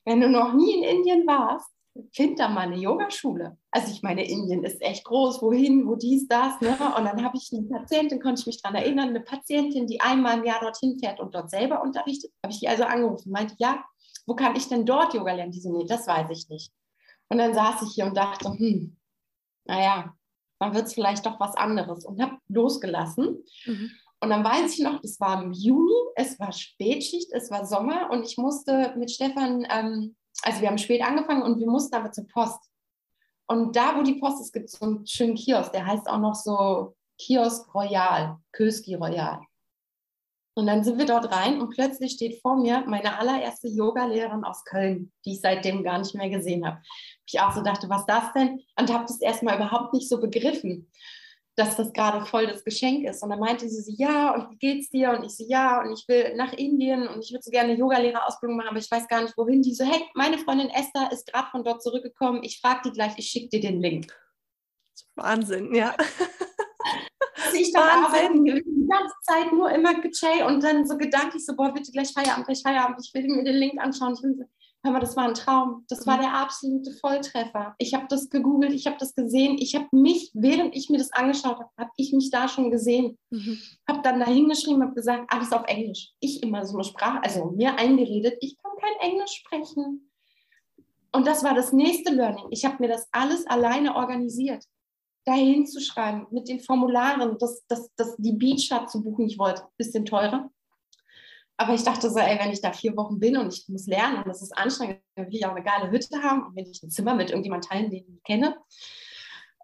Wenn du noch nie in Indien warst, find da mal eine Yogaschule. Also ich meine, Indien ist echt groß, wohin, wo dies, das. Ne? Und dann habe ich eine Patientin, konnte ich mich daran erinnern, eine Patientin, die einmal im Jahr dorthin fährt und dort selber unterrichtet. Habe ich die also angerufen, meinte, ja, wo kann ich denn dort Yoga lernen? Die so, nee, das weiß ich nicht. Und dann saß ich hier und dachte, hm, naja, dann wird es vielleicht doch was anderes und habe losgelassen. Mhm. Und dann weiß ich noch, das war im Juni, es war Spätschicht, es war Sommer und ich musste mit Stefan, ähm, also wir haben spät angefangen und wir mussten aber zur Post. Und da, wo die Post ist, gibt es so einen schönen Kiosk, der heißt auch noch so Kiosk Royal, Köski Royal. Und dann sind wir dort rein und plötzlich steht vor mir meine allererste Yoga-Lehrerin aus Köln, die ich seitdem gar nicht mehr gesehen habe. Ich auch so dachte, was das denn? Und habe das erstmal überhaupt nicht so begriffen, dass das gerade voll das Geschenk ist. Und dann meinte sie ja, und wie geht's dir? Und ich so, ja, und ich will nach Indien und ich würde so gerne eine Yoga-Lehrerausbildung machen, aber ich weiß gar nicht, wohin. Die so, hey, meine Freundin Esther ist gerade von dort zurückgekommen. Ich frage die gleich, ich schicke dir den Link. Wahnsinn, ja. *laughs* ich dann arbeiten die ganze Zeit nur immer gechillt und dann so gedanklich so, boah, bitte gleich Feierabend, gleich Feierabend, ich will mir den Link anschauen. Ich will, hör mal, das war ein Traum. Das war mhm. der absolute Volltreffer. Ich habe das gegoogelt, ich habe das gesehen. Ich habe mich, während ich mir das angeschaut habe, habe ich mich da schon gesehen. Mhm. Habe dann da hingeschrieben, habe gesagt, alles auf Englisch. Ich immer so eine Sprache, also mir eingeredet, ich kann kein Englisch sprechen. Und das war das nächste Learning. Ich habe mir das alles alleine organisiert da hinzuschreiben mit den Formularen, dass, dass, dass die Beach zu buchen, ich wollte, ein bisschen teurer. Aber ich dachte so, ey, wenn ich da vier Wochen bin und ich muss lernen und das ist anstrengend, dann will ich auch eine geile Hütte haben und wenn ich ein Zimmer mit irgendjemandem teilen, den ich kenne.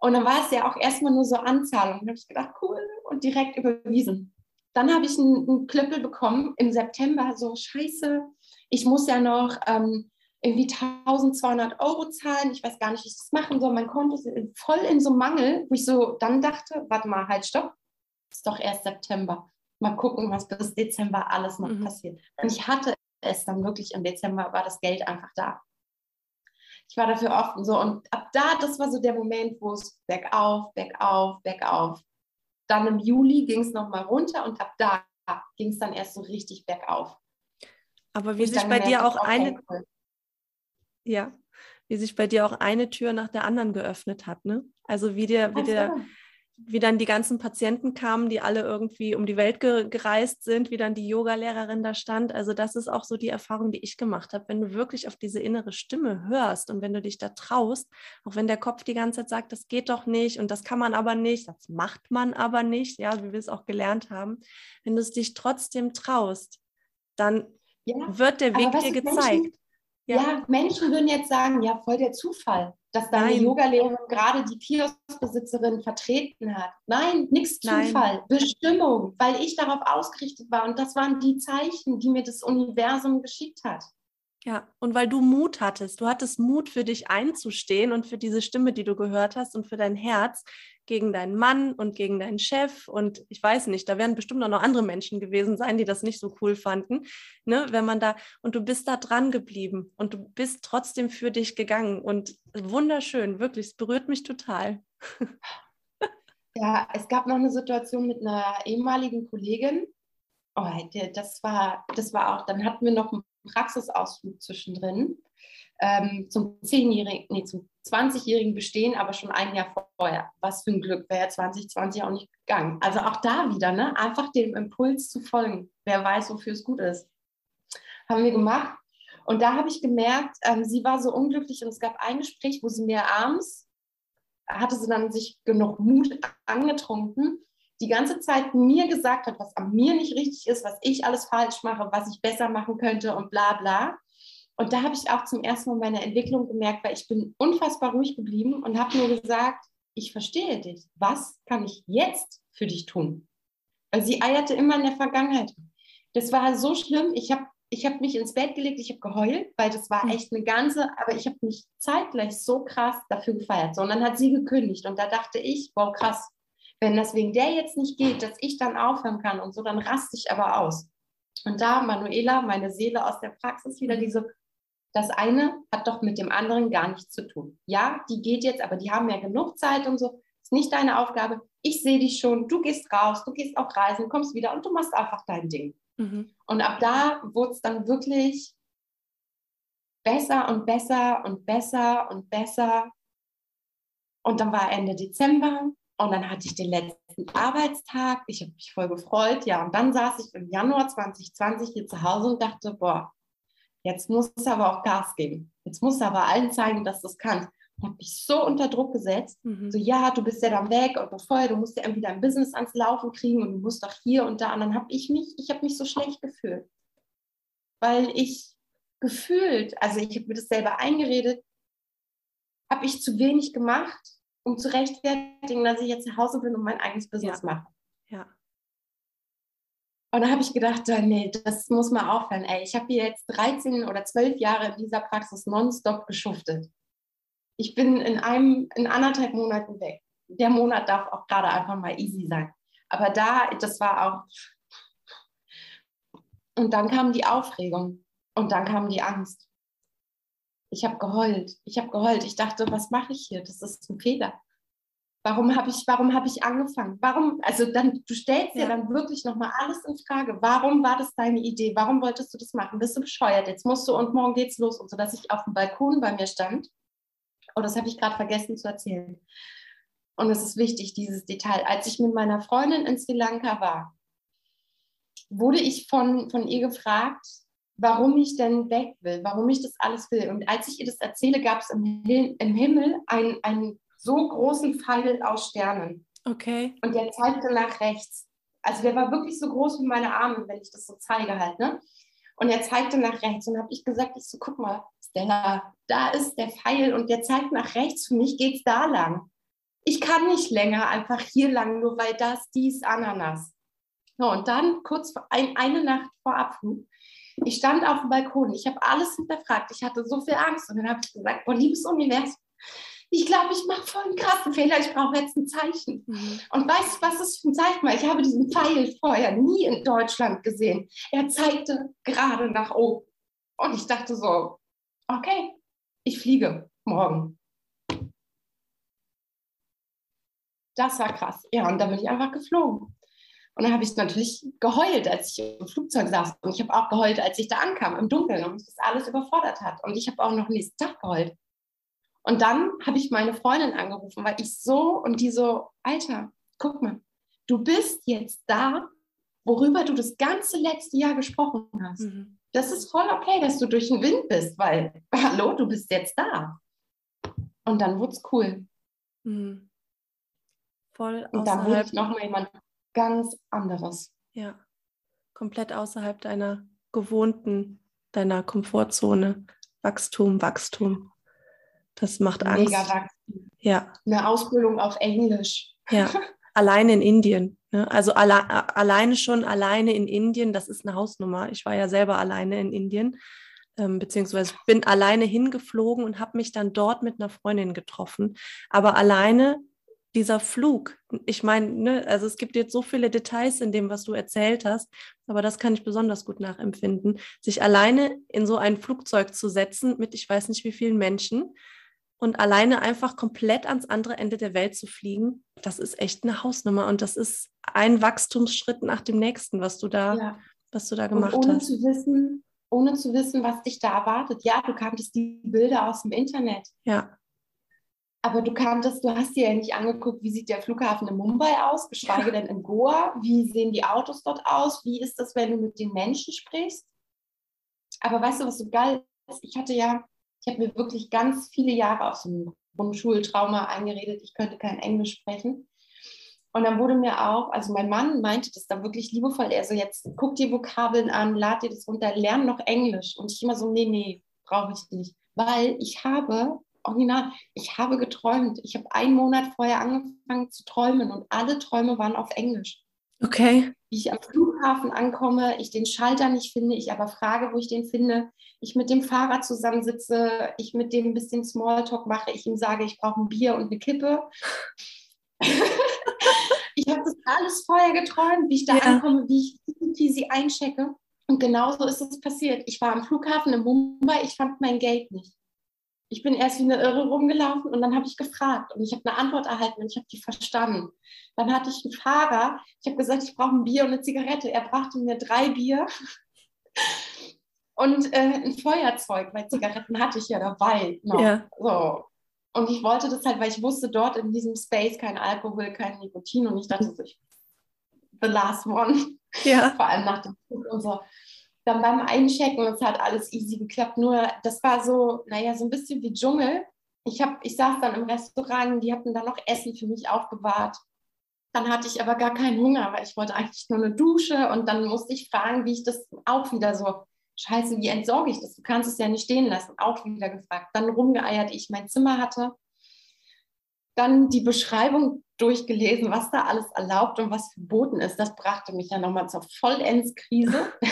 Und dann war es ja auch erstmal nur so Anzahlung. Und habe ich gedacht, cool, und direkt überwiesen. Dann habe ich einen, einen Klöppel bekommen im September, so scheiße, ich muss ja noch ähm, irgendwie 1200 Euro zahlen. Ich weiß gar nicht, wie ich das machen soll. Mein Konto ist voll in so Mangel, wo ich so dann dachte, warte mal, halt, stopp. Ist doch erst September. Mal gucken, was bis Dezember alles noch mhm. passiert. Und ich hatte es dann wirklich im Dezember, war das Geld einfach da. Ich war dafür offen so und ab da, das war so der Moment, wo es bergauf, bergauf, bergauf. Dann im Juli ging es nochmal runter und ab da ging es dann erst so richtig bergauf. Aber wie sich bei dir auch eine, ja, wie sich bei dir auch eine Tür nach der anderen geöffnet hat, ne? Also wie dir, wie dir, wie dann die ganzen Patienten kamen, die alle irgendwie um die Welt ge gereist sind, wie dann die Yoga-Lehrerin da stand. Also das ist auch so die Erfahrung, die ich gemacht habe. Wenn du wirklich auf diese innere Stimme hörst und wenn du dich da traust, auch wenn der Kopf die ganze Zeit sagt, das geht doch nicht und das kann man aber nicht, das macht man aber nicht, ja, wie wir es auch gelernt haben, wenn du es dich trotzdem traust, dann ja, wird der Weg dir gezeigt. Menschen, ja. ja. Menschen würden jetzt sagen, ja, voll der Zufall, dass deine Yogalehrerin gerade die Kioskbesitzerin vertreten hat. Nein, nichts Zufall, Bestimmung, weil ich darauf ausgerichtet war. Und das waren die Zeichen, die mir das Universum geschickt hat. Ja, und weil du Mut hattest, du hattest Mut für dich einzustehen und für diese Stimme, die du gehört hast und für dein Herz gegen deinen Mann und gegen deinen Chef. Und ich weiß nicht, da werden bestimmt auch noch andere Menschen gewesen sein, die das nicht so cool fanden, ne, wenn man da und du bist da dran geblieben und du bist trotzdem für dich gegangen. Und wunderschön, wirklich, es berührt mich total. *laughs* Ja, es gab noch eine Situation mit einer ehemaligen Kollegin, oh, das war, das war auch, dann hatten wir noch einen Praxisausflug zwischendrin ähm, zum 10-jährigen, nee, zum 20-jährigen Bestehen, aber schon ein Jahr vorher. Was für ein Glück, wäre 2020 auch nicht gegangen. Also auch da wieder, ne? einfach dem Impuls zu folgen. Wer weiß, wofür es gut ist. Haben wir gemacht. Und da habe ich gemerkt, ähm, sie war so unglücklich und es gab ein Gespräch, wo sie mir abends, hatte sie dann sich genug Mut angetrunken die ganze Zeit mir gesagt hat, was an mir nicht richtig ist, was ich alles falsch mache, was ich besser machen könnte und bla bla. Und da habe ich auch zum ersten Mal meine Entwicklung gemerkt, weil ich bin unfassbar ruhig geblieben und habe nur gesagt, ich verstehe dich. Was kann ich jetzt für dich tun? Weil sie eierte immer in der Vergangenheit. Das war so schlimm. Ich habe ich hab mich ins Bett gelegt, ich habe geheult, weil das war hm. echt eine ganze, aber ich habe mich zeitgleich so krass dafür gefeiert. So, und dann hat sie gekündigt und da dachte ich, wow, krass, wenn das wegen der jetzt nicht geht, dass ich dann aufhören kann und so, dann raste ich aber aus. Und da, Manuela, meine Seele aus der Praxis, wieder diese, das eine hat doch mit dem anderen gar nichts zu tun. Ja, die geht jetzt, aber die haben ja genug Zeit und so. Ist nicht deine Aufgabe. Ich sehe dich schon. Du gehst raus, du gehst auch reisen, kommst wieder und du machst einfach dein Ding. Mhm. Und ab da wurde es dann wirklich besser und besser und besser und besser. Und dann war Ende Dezember und dann hatte ich den letzten Arbeitstag. Ich habe mich voll gefreut. Ja, und dann saß ich im Januar 2020 hier zu Hause und dachte, boah, jetzt muss es aber auch Gas geben. Jetzt muss aber allen zeigen, dass du es kannst. Ich habe mich so unter Druck gesetzt. Mhm. So, ja, du bist ja dann weg und bevor du musst ja irgendwie dein Business ans Laufen kriegen und du musst doch hier und da. Und dann habe ich mich, ich habe mich so schlecht gefühlt. Weil ich gefühlt, also ich habe mir das selber eingeredet, habe ich zu wenig gemacht, um zu rechtfertigen, dass ich jetzt zu Hause bin und mein eigenes Business ja. mache. Und dann habe ich gedacht, nee, das muss mal aufhören. Ey, ich habe hier jetzt 13 oder 12 Jahre in dieser Praxis nonstop geschuftet. Ich bin in einem, in anderthalb Monaten weg. Der Monat darf auch gerade einfach mal easy sein. Aber da, das war auch. Und dann kam die Aufregung und dann kam die Angst. Ich habe geheult. Ich habe geheult. Ich dachte, was mache ich hier? Das ist ein Fehler. Warum habe ich, warum habe ich angefangen? Warum, also dann, du stellst ja. dir dann wirklich nochmal alles in Frage. Warum war das deine Idee? Warum wolltest du das machen? Bist du bescheuert? Jetzt musst du und morgen geht's los und so, dass ich auf dem Balkon bei mir stand. Oh, das habe ich gerade vergessen zu erzählen. Und es ist wichtig, dieses Detail. Als ich mit meiner Freundin in Sri Lanka war, wurde ich von, von ihr gefragt, warum ich denn weg will, warum ich das alles will. Und als ich ihr das erzähle, gab es im, im Himmel ein, ein so großen Pfeil aus Sternen. Okay. Und der zeigte nach rechts. Also der war wirklich so groß wie meine Arme, wenn ich das so zeige halt, ne? Und er zeigte nach rechts und habe ich gesagt, ich so, guck mal, Stella, da ist der Pfeil und der zeigt nach rechts, für mich geht's da lang. Ich kann nicht länger einfach hier lang, nur weil das, dies, Ananas. So, und dann kurz vor, ein, eine Nacht vor Abflug, ich stand auf dem Balkon, ich habe alles hinterfragt, ich hatte so viel Angst und dann habe ich gesagt, boah, liebes Universum, ich glaube, ich mache voll einen krassen Fehler, ich brauche jetzt ein Zeichen. Mhm. Und weißt du, was das für ein Zeichen war? Ich habe diesen Pfeil vorher nie in Deutschland gesehen. Er zeigte gerade nach oben. Und ich dachte so, okay, ich fliege morgen. Das war krass. Ja, und da bin ich einfach geflogen. Und dann habe ich natürlich geheult, als ich im Flugzeug saß. Und ich habe auch geheult, als ich da ankam, im Dunkeln und mich das alles überfordert hat. Und ich habe auch noch nächsten Tag geheult. Und dann habe ich meine Freundin angerufen, weil ich so und die so, Alter, guck mal, du bist jetzt da, worüber du das ganze letzte Jahr gesprochen hast. Mhm. Das ist voll okay, dass du durch den Wind bist, weil, *laughs* hallo, du bist jetzt da. Und dann wurde es cool. Mhm. Voll Und dann wurde ich nochmal jemand ganz anderes. Ja, komplett außerhalb deiner gewohnten, deiner Komfortzone. Wachstum, Wachstum. Das macht Angst. Mega Wachstum. Ja. Eine Ausbildung auf Englisch. Ja, *laughs* alleine in Indien. Ne? Also alle, alleine schon, alleine in Indien, das ist eine Hausnummer. Ich war ja selber alleine in Indien, ähm, beziehungsweise bin alleine hingeflogen und habe mich dann dort mit einer Freundin getroffen. Aber alleine dieser Flug, ich meine, ne, also es gibt jetzt so viele Details in dem, was du erzählt hast, aber das kann ich besonders gut nachempfinden, sich alleine in so ein Flugzeug zu setzen mit ich weiß nicht wie vielen Menschen und alleine einfach komplett ans andere Ende der Welt zu fliegen, das ist echt eine Hausnummer und das ist ein Wachstumsschritt nach dem nächsten, was du da, ja. was du da gemacht und ohne hast. Zu wissen, ohne zu wissen, was dich da erwartet. Ja, du kanntest die Bilder aus dem Internet. Ja. Aber du kanntest, du hast dir ja nicht angeguckt, wie sieht der Flughafen in Mumbai aus, geschweige denn in Goa, wie sehen die Autos dort aus, wie ist das, wenn du mit den Menschen sprichst. Aber weißt du, was so geil ist? Ich hatte ja ich habe mir wirklich ganz viele Jahre auf so einem Grundschultrauma eingeredet, ich könnte kein Englisch sprechen. Und dann wurde mir auch, also mein Mann meinte das dann wirklich liebevoll, er so, jetzt guck dir Vokabeln an, lad dir das runter, lern noch Englisch. Und ich immer so, nee, nee, brauche ich nicht. Weil ich habe, original, ich habe geträumt. Ich habe einen Monat vorher angefangen zu träumen und alle Träume waren auf Englisch. Okay. Wie ich am Flughafen ankomme, ich den Schalter nicht finde, ich aber frage, wo ich den finde, ich mit dem Fahrer zusammensitze, ich mit dem ein bisschen Smalltalk mache, ich ihm sage, ich brauche ein Bier und eine Kippe. *laughs* ich habe das alles vorher geträumt, wie ich da ja. ankomme, wie ich wie sie einchecke. Und genauso ist es passiert. Ich war am Flughafen in Mumbai, ich fand mein Gate nicht ich bin erst wie eine Irre rumgelaufen und dann habe ich gefragt und ich habe eine Antwort erhalten und ich habe die verstanden. Dann hatte ich einen Fahrer, ich habe gesagt, ich brauche ein Bier und eine Zigarette. Er brachte mir drei Bier und äh, ein Feuerzeug, weil Zigaretten hatte ich ja dabei. Noch. Ja. So. Und ich wollte das halt, weil ich wusste, dort in diesem Space kein Alkohol, kein Nikotin und ich dachte ich, the last one. Ja. Vor allem nach dem Flug und so dann beim Einchecken, es hat alles easy geklappt. Nur das war so, naja, so ein bisschen wie Dschungel. ich, hab, ich saß dann im Restaurant, die hatten dann noch Essen für mich aufbewahrt. Dann hatte ich aber gar keinen Hunger, weil ich wollte eigentlich nur eine Dusche und dann musste ich fragen, wie ich das auch wieder so, scheiße, wie entsorge ich das? Du kannst es ja nicht stehen lassen, auch wieder gefragt. Dann rumgeeiert, ich mein Zimmer hatte. Dann die Beschreibung durchgelesen, was da alles erlaubt und was verboten ist. Das brachte mich ja nochmal zur Vollendskrise. *laughs*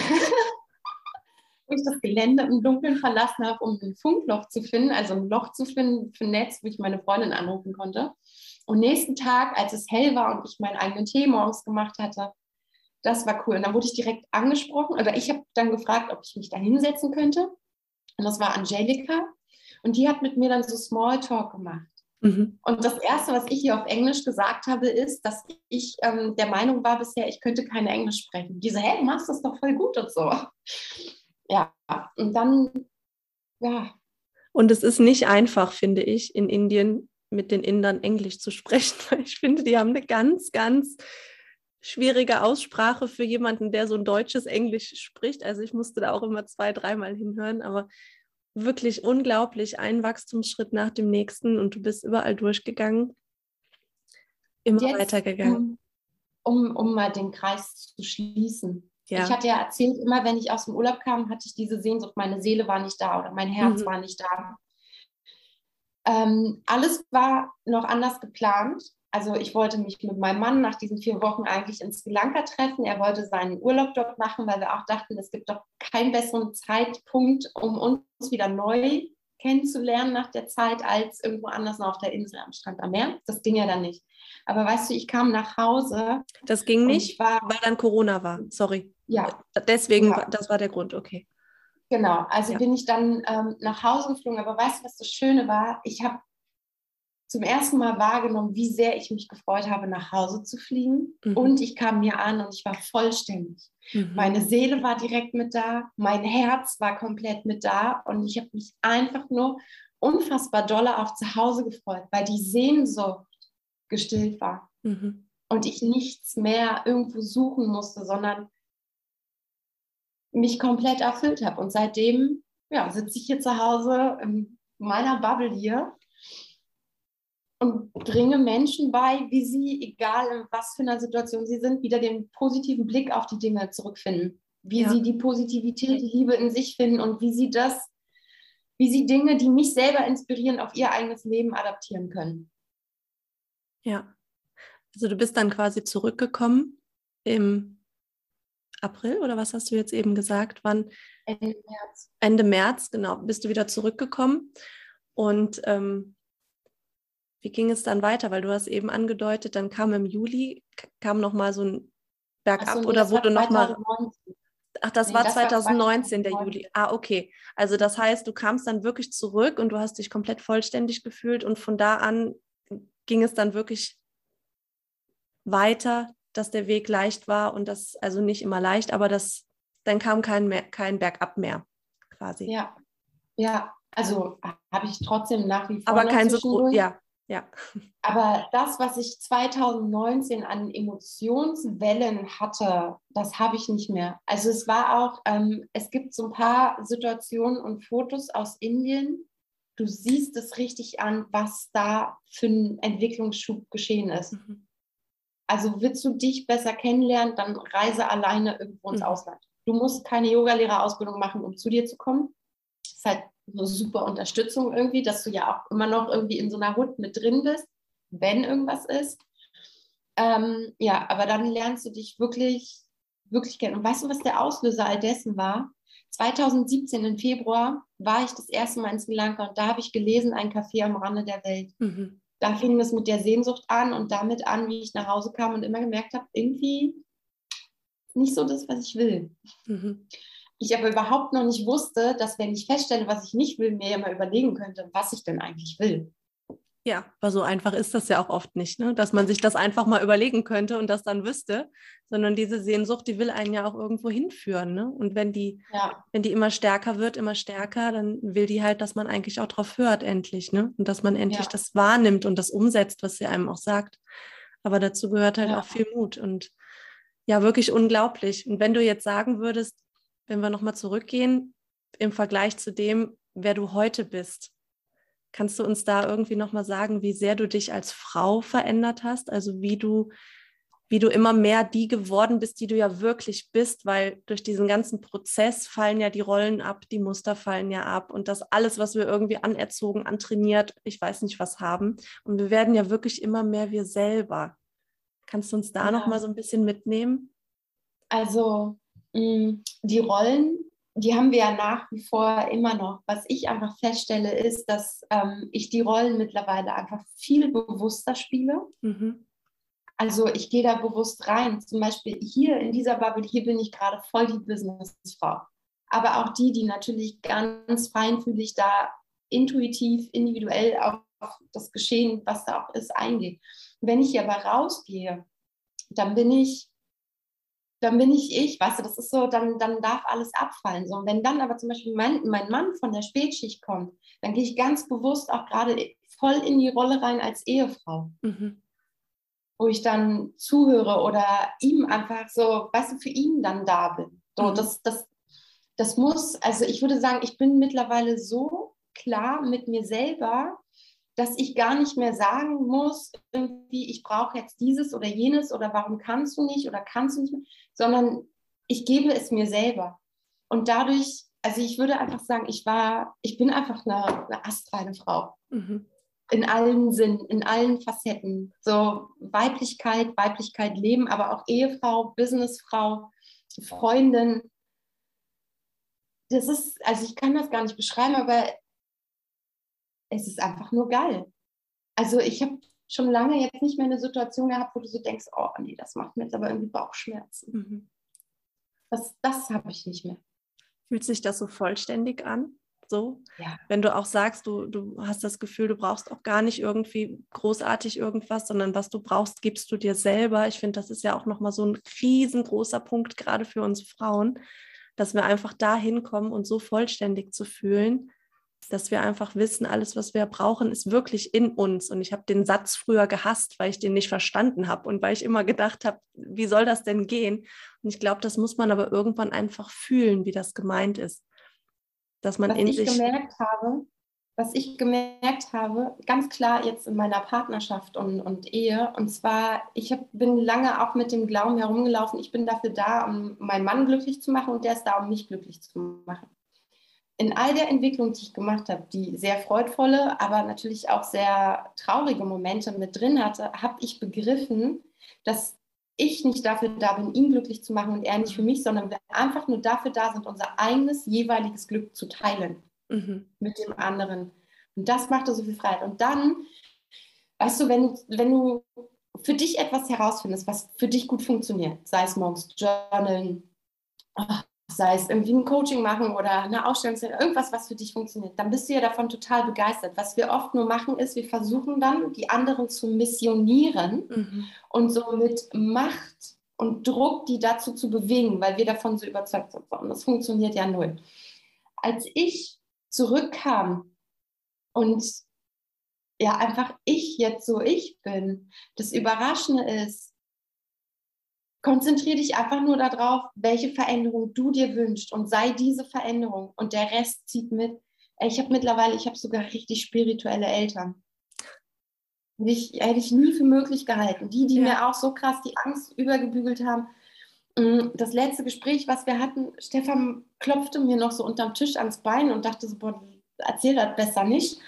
ich das Gelände im Dunkeln verlassen habe, um ein Funkloch zu finden, also ein Loch zu finden für ein Netz, wo ich meine Freundin anrufen konnte. Und nächsten Tag, als es hell war und ich meinen eigenen Tee morgens gemacht hatte, das war cool. Und dann wurde ich direkt angesprochen, oder ich habe dann gefragt, ob ich mich da hinsetzen könnte. Und das war Angelika. Und die hat mit mir dann so Smalltalk gemacht. Mhm. Und das Erste, was ich hier auf Englisch gesagt habe, ist, dass ich ähm, der Meinung war bisher, ich könnte kein Englisch sprechen. Diese, hey, du machst das doch voll gut und so ja, und dann, ja. Und es ist nicht einfach, finde ich, in Indien mit den Indern Englisch zu sprechen. *laughs* Ich finde, die haben eine ganz, ganz schwierige Aussprache für jemanden, der so ein deutsches Englisch spricht. Also ich musste da auch immer zwei, dreimal hinhören, aber wirklich unglaublich, ein Wachstumsschritt nach dem nächsten und du bist überall durchgegangen, immer Jetzt, weitergegangen. Um, um, um mal den Kreis zu schließen. Ja. Ich hatte ja erzählt, immer wenn ich aus dem Urlaub kam, hatte ich diese Sehnsucht, meine Seele war nicht da oder mein Herz mhm. war nicht da. Ähm, alles war noch anders geplant. Also ich wollte mich mit meinem Mann nach diesen vier Wochen eigentlich in Sri Lanka treffen. Er wollte seinen Urlaub dort machen, weil wir auch dachten, es gibt doch keinen besseren Zeitpunkt, um uns wieder neu kennenzulernen nach der Zeit, als irgendwo anders noch auf der Insel am Strand am Meer. Das ging ja dann nicht. Aber weißt du, ich kam nach Hause. Das ging nicht, war, weil dann Corona war. Sorry. Ja. Deswegen, ja. das war der Grund, okay. Genau, also ja. bin ich dann ähm, nach Hause geflogen. Aber weißt du, was das Schöne war? Ich habe zum ersten Mal wahrgenommen, wie sehr ich mich gefreut habe, nach Hause zu fliegen. Mhm. Und ich kam mir an und ich war vollständig. Mhm. Meine Seele war direkt mit da, mein Herz war komplett mit da und ich habe mich einfach nur unfassbar dolle auf zu Hause gefreut, weil die Sehnsucht gestillt war. Mhm. Und ich nichts mehr irgendwo suchen musste, sondern mich komplett erfüllt habe. Und seitdem ja, sitze ich hier zu Hause in meiner Bubble hier und bringe Menschen bei, wie sie, egal in was für einer Situation sie sind, wieder den positiven Blick auf die Dinge zurückfinden. Wie ja. sie die Positivität, die Liebe in sich finden und wie sie das, wie sie Dinge, die mich selber inspirieren, auf ihr eigenes Leben adaptieren können. Ja. Also du bist dann quasi zurückgekommen im April oder was hast du jetzt eben gesagt? Wann? Ende März. Ende März, genau, bist du wieder zurückgekommen. Und ähm, wie ging es dann weiter? Weil du hast eben angedeutet, dann kam im Juli, kam nochmal so ein Bergab so, nee, oder wurde nochmal. Ach, das nee, war das 2019, war der Juli. Ah, okay. Also das heißt, du kamst dann wirklich zurück und du hast dich komplett vollständig gefühlt und von da an ging es dann wirklich weiter, dass der Weg leicht war und das, also nicht immer leicht, aber das, dann kam kein, mehr, kein Bergab mehr quasi. Ja, ja, also habe ich trotzdem nach wie vor. Aber kein so groß, ja, ja. Aber das, was ich 2019 an Emotionswellen hatte, das habe ich nicht mehr. Also es war auch, ähm, es gibt so ein paar Situationen und Fotos aus Indien, du siehst es richtig an, was da für ein Entwicklungsschub geschehen ist. Mhm. Also willst du dich besser kennenlernen, dann reise alleine irgendwo ins mhm. Ausland. Du musst keine Yogalehrerausbildung machen, um zu dir zu kommen. Das ist halt eine super Unterstützung irgendwie, dass du ja auch immer noch irgendwie in so einer Hut mit drin bist, wenn irgendwas ist. Ähm, ja, aber dann lernst du dich wirklich, wirklich kennen. Und weißt du, was der Auslöser all dessen war? 2017 im Februar war ich das erste Mal in Sri Lanka und da habe ich gelesen, ein Café am Rande der Welt. Mhm. Da fing es mit der Sehnsucht an und damit an, wie ich nach Hause kam und immer gemerkt habe, irgendwie nicht so das, was ich will. Mhm. Ich aber überhaupt noch nicht wusste, dass wenn ich feststelle, was ich nicht will, mir ja mal überlegen könnte, was ich denn eigentlich will. Ja, aber so einfach ist das ja auch oft nicht, ne? dass man sich das einfach mal überlegen könnte und das dann wüsste, sondern diese Sehnsucht, die will einen ja auch irgendwo hinführen. Ne? Und wenn die, ja. wenn die immer stärker wird, immer stärker, dann will die halt, dass man eigentlich auch drauf hört, endlich, ne? Und dass man endlich ja. das wahrnimmt und das umsetzt, was sie einem auch sagt. Aber dazu gehört halt ja. auch viel Mut und ja, wirklich unglaublich. Und wenn du jetzt sagen würdest, wenn wir nochmal zurückgehen, im Vergleich zu dem, wer du heute bist, Kannst du uns da irgendwie nochmal sagen, wie sehr du dich als Frau verändert hast? Also wie du wie du immer mehr die geworden bist, die du ja wirklich bist, weil durch diesen ganzen Prozess fallen ja die Rollen ab, die Muster fallen ja ab und das alles, was wir irgendwie anerzogen, antrainiert, ich weiß nicht was haben. Und wir werden ja wirklich immer mehr wir selber. Kannst du uns da ja. noch mal so ein bisschen mitnehmen? Also die Rollen, die haben wir ja nach wie vor immer noch. Was ich einfach feststelle, ist, dass ähm, ich die Rollen mittlerweile einfach viel bewusster spiele. Mhm also ich gehe da bewusst rein. Zum Beispiel hier in dieser Bubble, hier bin ich gerade voll die Businessfrau. Aber auch die, die natürlich ganz feinfühlig da intuitiv, individuell auf das Geschehen, was da auch ist, eingeht. Wenn ich hier aber rausgehe, dann bin ich, dann bin ich ich, weißt du, das ist so, dann, dann darf alles abfallen. So. Und wenn dann aber zum Beispiel mein, mein Mann von der Spätschicht kommt, dann gehe ich ganz bewusst auch gerade voll in die Rolle rein als Ehefrau. Mhm wo ich dann zuhöre oder ihm einfach so, weißt du, für ihn dann da bin. So, mhm. das, das, das muss, also ich würde sagen, ich bin mittlerweile so klar mit mir selber, dass ich gar nicht mehr sagen muss, irgendwie, ich brauche jetzt dieses oder jenes oder warum kannst du nicht oder kannst du nicht, mehr, sondern ich gebe es mir selber. Und dadurch, also ich würde einfach sagen, ich war, ich bin einfach eine, eine astreine Frau. Mhm in allen Sinnen, in allen Facetten. So Weiblichkeit, Weiblichkeit leben, aber auch Ehefrau, Businessfrau, Freundin. Das ist, also ich kann das gar nicht beschreiben, aber es ist einfach nur geil. Also ich habe schon lange jetzt nicht mehr eine Situation gehabt, wo du so denkst, oh nee, das macht mir jetzt aber irgendwie Bauchschmerzen. Mhm. Das, das habe ich nicht mehr. Fühlt sich das so vollständig an? So, ja. wenn du auch sagst, du, du hast das Gefühl, du brauchst auch gar nicht irgendwie großartig irgendwas, sondern was du brauchst, gibst du dir selber. Ich finde, das ist ja auch nochmal so ein riesengroßer Punkt, gerade für uns Frauen, dass wir einfach da hinkommen und so vollständig zu fühlen, dass wir einfach wissen, alles, was wir brauchen, ist wirklich in uns. Und ich habe den Satz früher gehasst, weil ich den nicht verstanden habe und weil ich immer gedacht habe, wie soll das denn gehen? Und ich glaube, das muss man aber irgendwann einfach fühlen, wie das gemeint ist dass man was in ich sich gemerkt habe, was ich gemerkt habe, ganz klar jetzt in meiner Partnerschaft und, und Ehe, und zwar, ich hab, bin lange auch mit dem Glauben herumgelaufen, ich bin dafür da, um meinen Mann glücklich zu machen und der ist da, um mich glücklich zu machen. In all der Entwicklung, die ich gemacht habe, die sehr freudvolle, aber natürlich auch sehr traurige Momente mit drin hatte, habe ich begriffen, dass ich nicht dafür da bin, ihn glücklich zu machen und er nicht für mich, sondern wir einfach nur dafür da sind, unser eigenes jeweiliges Glück zu teilen mhm. mit dem anderen. Und das macht so viel Freiheit. Und dann, weißt du, wenn, wenn du für dich etwas herausfindest, was für dich gut funktioniert, sei es morgens Journalen, sei es irgendwie ein Coaching machen oder eine Ausstellung, irgendwas, was für dich funktioniert, dann bist du ja davon total begeistert. Was wir oft nur machen, ist, wir versuchen dann, die anderen zu missionieren mhm. und so mit Macht und Druck, die dazu zu bewegen, weil wir davon so überzeugt sind. Und das funktioniert ja null. Als ich zurückkam und ja, einfach ich jetzt so ich bin, das Überraschende ist, Konzentriere dich einfach nur darauf, welche Veränderung du dir wünschst und sei diese Veränderung und der Rest zieht mit. Ich habe mittlerweile, ich habe sogar richtig spirituelle Eltern. Ich, hätte ich nie für möglich gehalten. Die, die ja. mir auch so krass die Angst übergebügelt haben. Mm, das letzte Gespräch, was wir hatten, Stefan klopfte mir noch so unterm Tisch ans Bein und dachte so, boah, erzähl das besser nicht.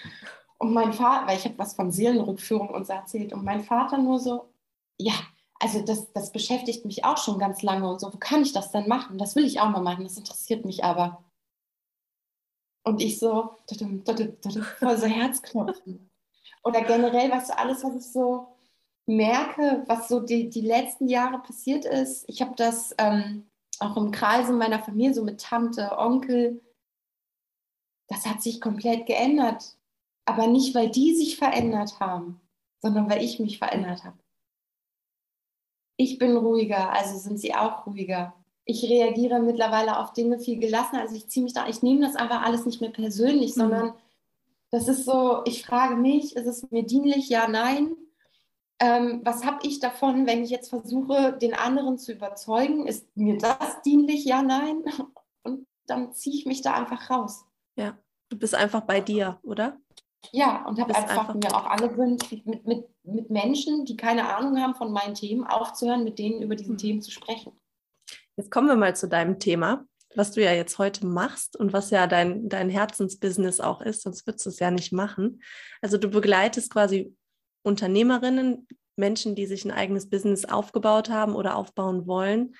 Und mein Vater, weil ich habe was von Seelenrückführung uns erzählt, und mein Vater nur so, ja, also das, das beschäftigt mich auch schon ganz lange und so, wo kann ich das denn machen? Das will ich auch mal machen, das interessiert mich aber. Und ich so, voll so Herzklopfen. Oder generell, was alles, was ich so merke, was so die, die letzten Jahre passiert ist. Ich habe das ähm, auch im Kreise meiner Familie, so mit Tante, Onkel, das hat sich komplett geändert. Aber nicht, weil die sich verändert haben, sondern weil ich mich verändert habe ich bin ruhiger, also sind sie auch ruhiger. Ich reagiere mittlerweile auf Dinge viel gelassener. Also ich ziehe mich da, ich nehme das einfach alles nicht mehr persönlich, mhm. sondern das ist so, ich frage mich, ist es mir dienlich? Ja, nein. Ähm, was habe ich davon, wenn ich jetzt versuche, den anderen zu überzeugen? Ist mir das dienlich? Ja, nein. *laughs* Und dann ziehe ich mich da einfach raus. Ja, du bist einfach bei dir, oder? Ja, und habe einfach, einfach, mir auch alle gewünscht, mit, mit, mit Menschen, die keine Ahnung haben von meinen Themen, aufzuhören, mit denen über diese mhm. Themen zu sprechen. Jetzt kommen wir mal zu deinem Thema, was du ja jetzt heute machst und was ja dein, dein Herzensbusiness auch ist, sonst würdest du es ja nicht machen. Also du begleitest quasi Unternehmerinnen, Menschen, die sich ein eigenes Business aufgebaut haben oder aufbauen wollen,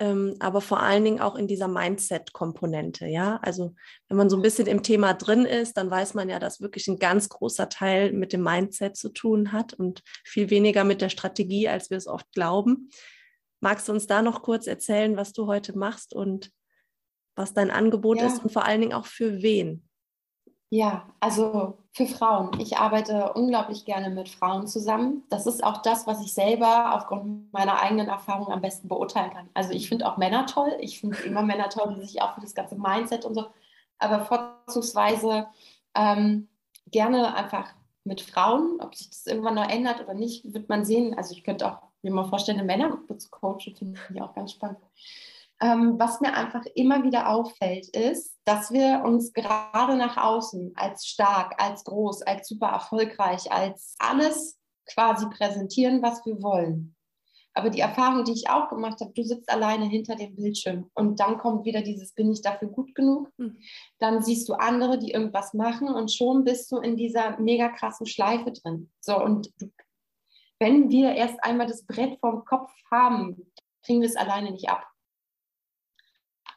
ähm, aber vor allen Dingen auch in dieser Mindset-Komponente. Ja, also wenn man so ein bisschen im Thema drin ist, dann weiß man ja, dass wirklich ein ganz großer Teil mit dem Mindset zu tun hat und viel weniger mit der Strategie, als wir es oft glauben. Magst du uns da noch kurz erzählen, was du heute machst und was dein Angebot ja. ist und vor allen Dingen auch für wen? Ja, also für Frauen. Ich arbeite unglaublich gerne mit Frauen zusammen. Das ist auch das, was ich selber aufgrund meiner eigenen Erfahrung am besten beurteilen kann. Also ich finde auch Männer toll. Ich finde immer Männer toll, die sich auch für das ganze Mindset und so, aber vorzugsweise ähm, gerne einfach mit Frauen. Ob sich das irgendwann noch ändert oder nicht, wird man sehen. Also ich könnte auch mir mal vorstellen, Männergruppe zu coachen, finde ich auch ganz spannend. Ähm, was mir einfach immer wieder auffällt, ist, dass wir uns gerade nach außen als stark, als groß, als super erfolgreich, als alles quasi präsentieren, was wir wollen. Aber die Erfahrung, die ich auch gemacht habe, du sitzt alleine hinter dem Bildschirm und dann kommt wieder dieses, bin ich dafür gut genug? Mhm. Dann siehst du andere, die irgendwas machen und schon bist du in dieser mega krassen Schleife drin. So, und wenn wir erst einmal das Brett vom Kopf haben, kriegen wir es alleine nicht ab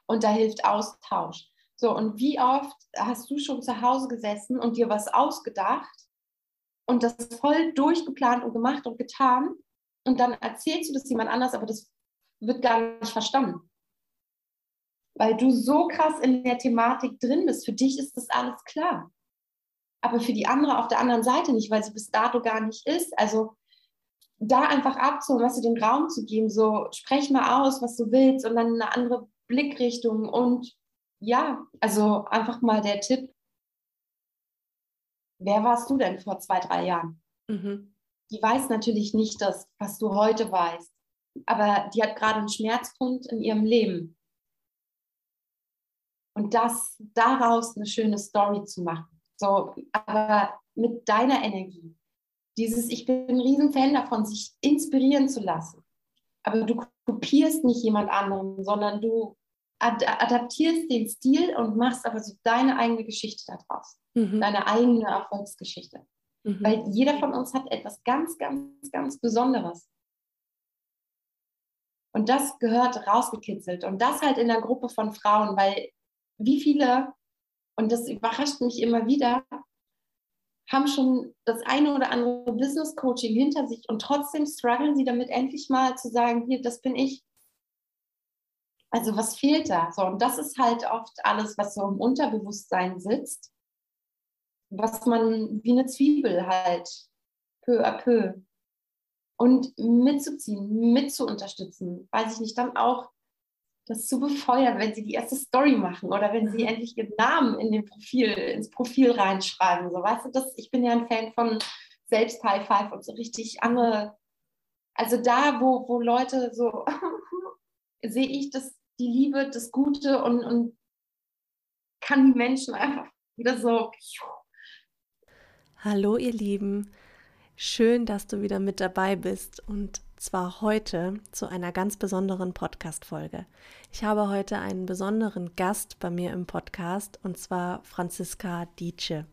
und da hilft Austausch. So, und wie oft hast du schon zu Hause gesessen und dir was ausgedacht und das voll durchgeplant und gemacht und getan und dann erzählst du das jemand anders, aber das wird gar nicht verstanden. Weil du so krass in der Thematik drin bist. Für dich ist das alles klar. Aber für die andere auf der anderen Seite nicht, weil sie bis dato gar nicht ist. Also da einfach abzuholen, was du den Raum zu geben, so sprech mal aus, was du willst und dann eine andere Blickrichtung und ja, also einfach mal der Tipp, wer warst du denn vor zwei, drei Jahren? Mhm. Die weiß natürlich nicht das, was du heute weißt, aber die hat gerade einen Schmerzpunkt in ihrem Leben. Und das daraus eine schöne Story zu machen. So, aber mit deiner Energie. Dieses, ich bin ein Riesenfan davon, sich inspirieren zu lassen. Aber du kopierst nicht jemand anderen, sondern du ad adaptierst den Stil und machst aber so deine eigene Geschichte daraus. Mhm. Deine eigene Erfolgsgeschichte. Mhm. Weil jeder von uns hat etwas ganz, ganz, ganz Besonderes. Und das gehört rausgekitzelt. Und das halt in der Gruppe von Frauen, weil wie viele, und das überrascht mich immer wieder, haben schon das eine oder andere Business Coaching hinter sich und trotzdem strugglen sie damit endlich mal zu sagen, hier, das bin ich. Also was fehlt da? So, und das ist halt oft alles, was so im Unterbewusstsein sitzt, was man wie eine Zwiebel halt peu à peu und mitzuziehen, mitzuunterstützen, weiß ich nicht, dann auch das zu befeuern, wenn sie die erste Story machen oder wenn sie mhm. endlich ihren Namen in den Profil, ins Profil reinschreiben. So, weißt du, das, ich bin ja ein Fan von selbst High Five und so richtig andere, also da, wo, wo Leute so *laughs* sehe ich das, die Liebe, das Gute und, und kann die Menschen einfach wieder so. Hallo ihr Lieben, schön, dass du wieder mit dabei bist und zwar heute zu einer ganz besonderen Podcast-Folge. Ich habe heute einen besonderen Gast bei mir im Podcast und zwar Franziska Dietsche.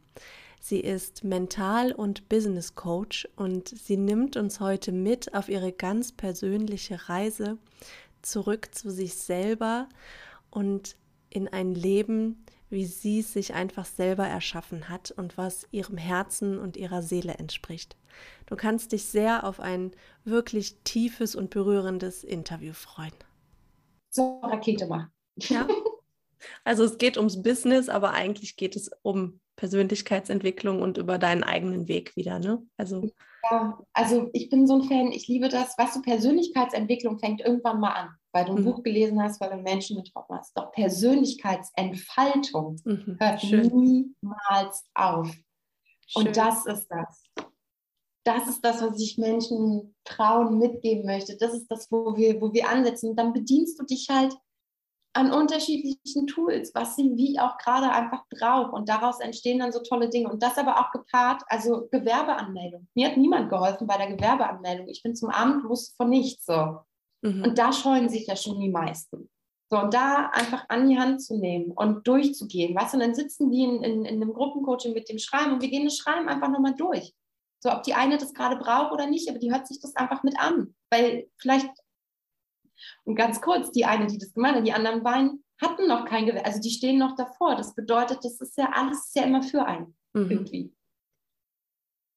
Sie ist Mental- und Business Coach und sie nimmt uns heute mit auf ihre ganz persönliche Reise zurück zu sich selber und in ein Leben, wie sie es sich einfach selber erschaffen hat und was ihrem Herzen und ihrer Seele entspricht. Du kannst dich sehr auf ein wirklich tiefes und berührendes Interview freuen. So, Rakete machen. Ja. *laughs* Also es geht ums Business, aber eigentlich geht es um Persönlichkeitsentwicklung und über deinen eigenen Weg wieder, ne? Also ja, also ich bin so ein Fan, ich liebe das, was du Persönlichkeitsentwicklung fängt irgendwann mal an, weil du ein mhm. Buch gelesen hast, weil du Menschen getroffen hast. Doch Persönlichkeitsentfaltung mhm. hört Schön. niemals auf. Schön. Und das ist das. Das ist das, was ich Menschen, Frauen mitgeben möchte. Das ist das, wo wir, wo wir ansetzen. Und dann bedienst du dich halt an unterschiedlichen Tools, was sie wie auch gerade einfach braucht. Und daraus entstehen dann so tolle Dinge. Und das aber auch gepaart, also Gewerbeanmeldung. Mir hat niemand geholfen bei der Gewerbeanmeldung. Ich bin zum Amt, wusste von nichts so. Mhm. Und da scheuen sich ja schon die meisten. So, und da einfach an die Hand zu nehmen und durchzugehen. Weißt du, und dann sitzen die in, in, in einem Gruppencoaching mit dem Schreiben und wir gehen das Schreiben einfach nochmal durch. So, ob die eine das gerade braucht oder nicht, aber die hört sich das einfach mit an. Weil vielleicht und ganz kurz, die eine, die das gemacht hat, die anderen beiden hatten noch kein Gewehr, also die stehen noch davor. Das bedeutet, das ist ja alles ist ja immer für einen mhm. irgendwie.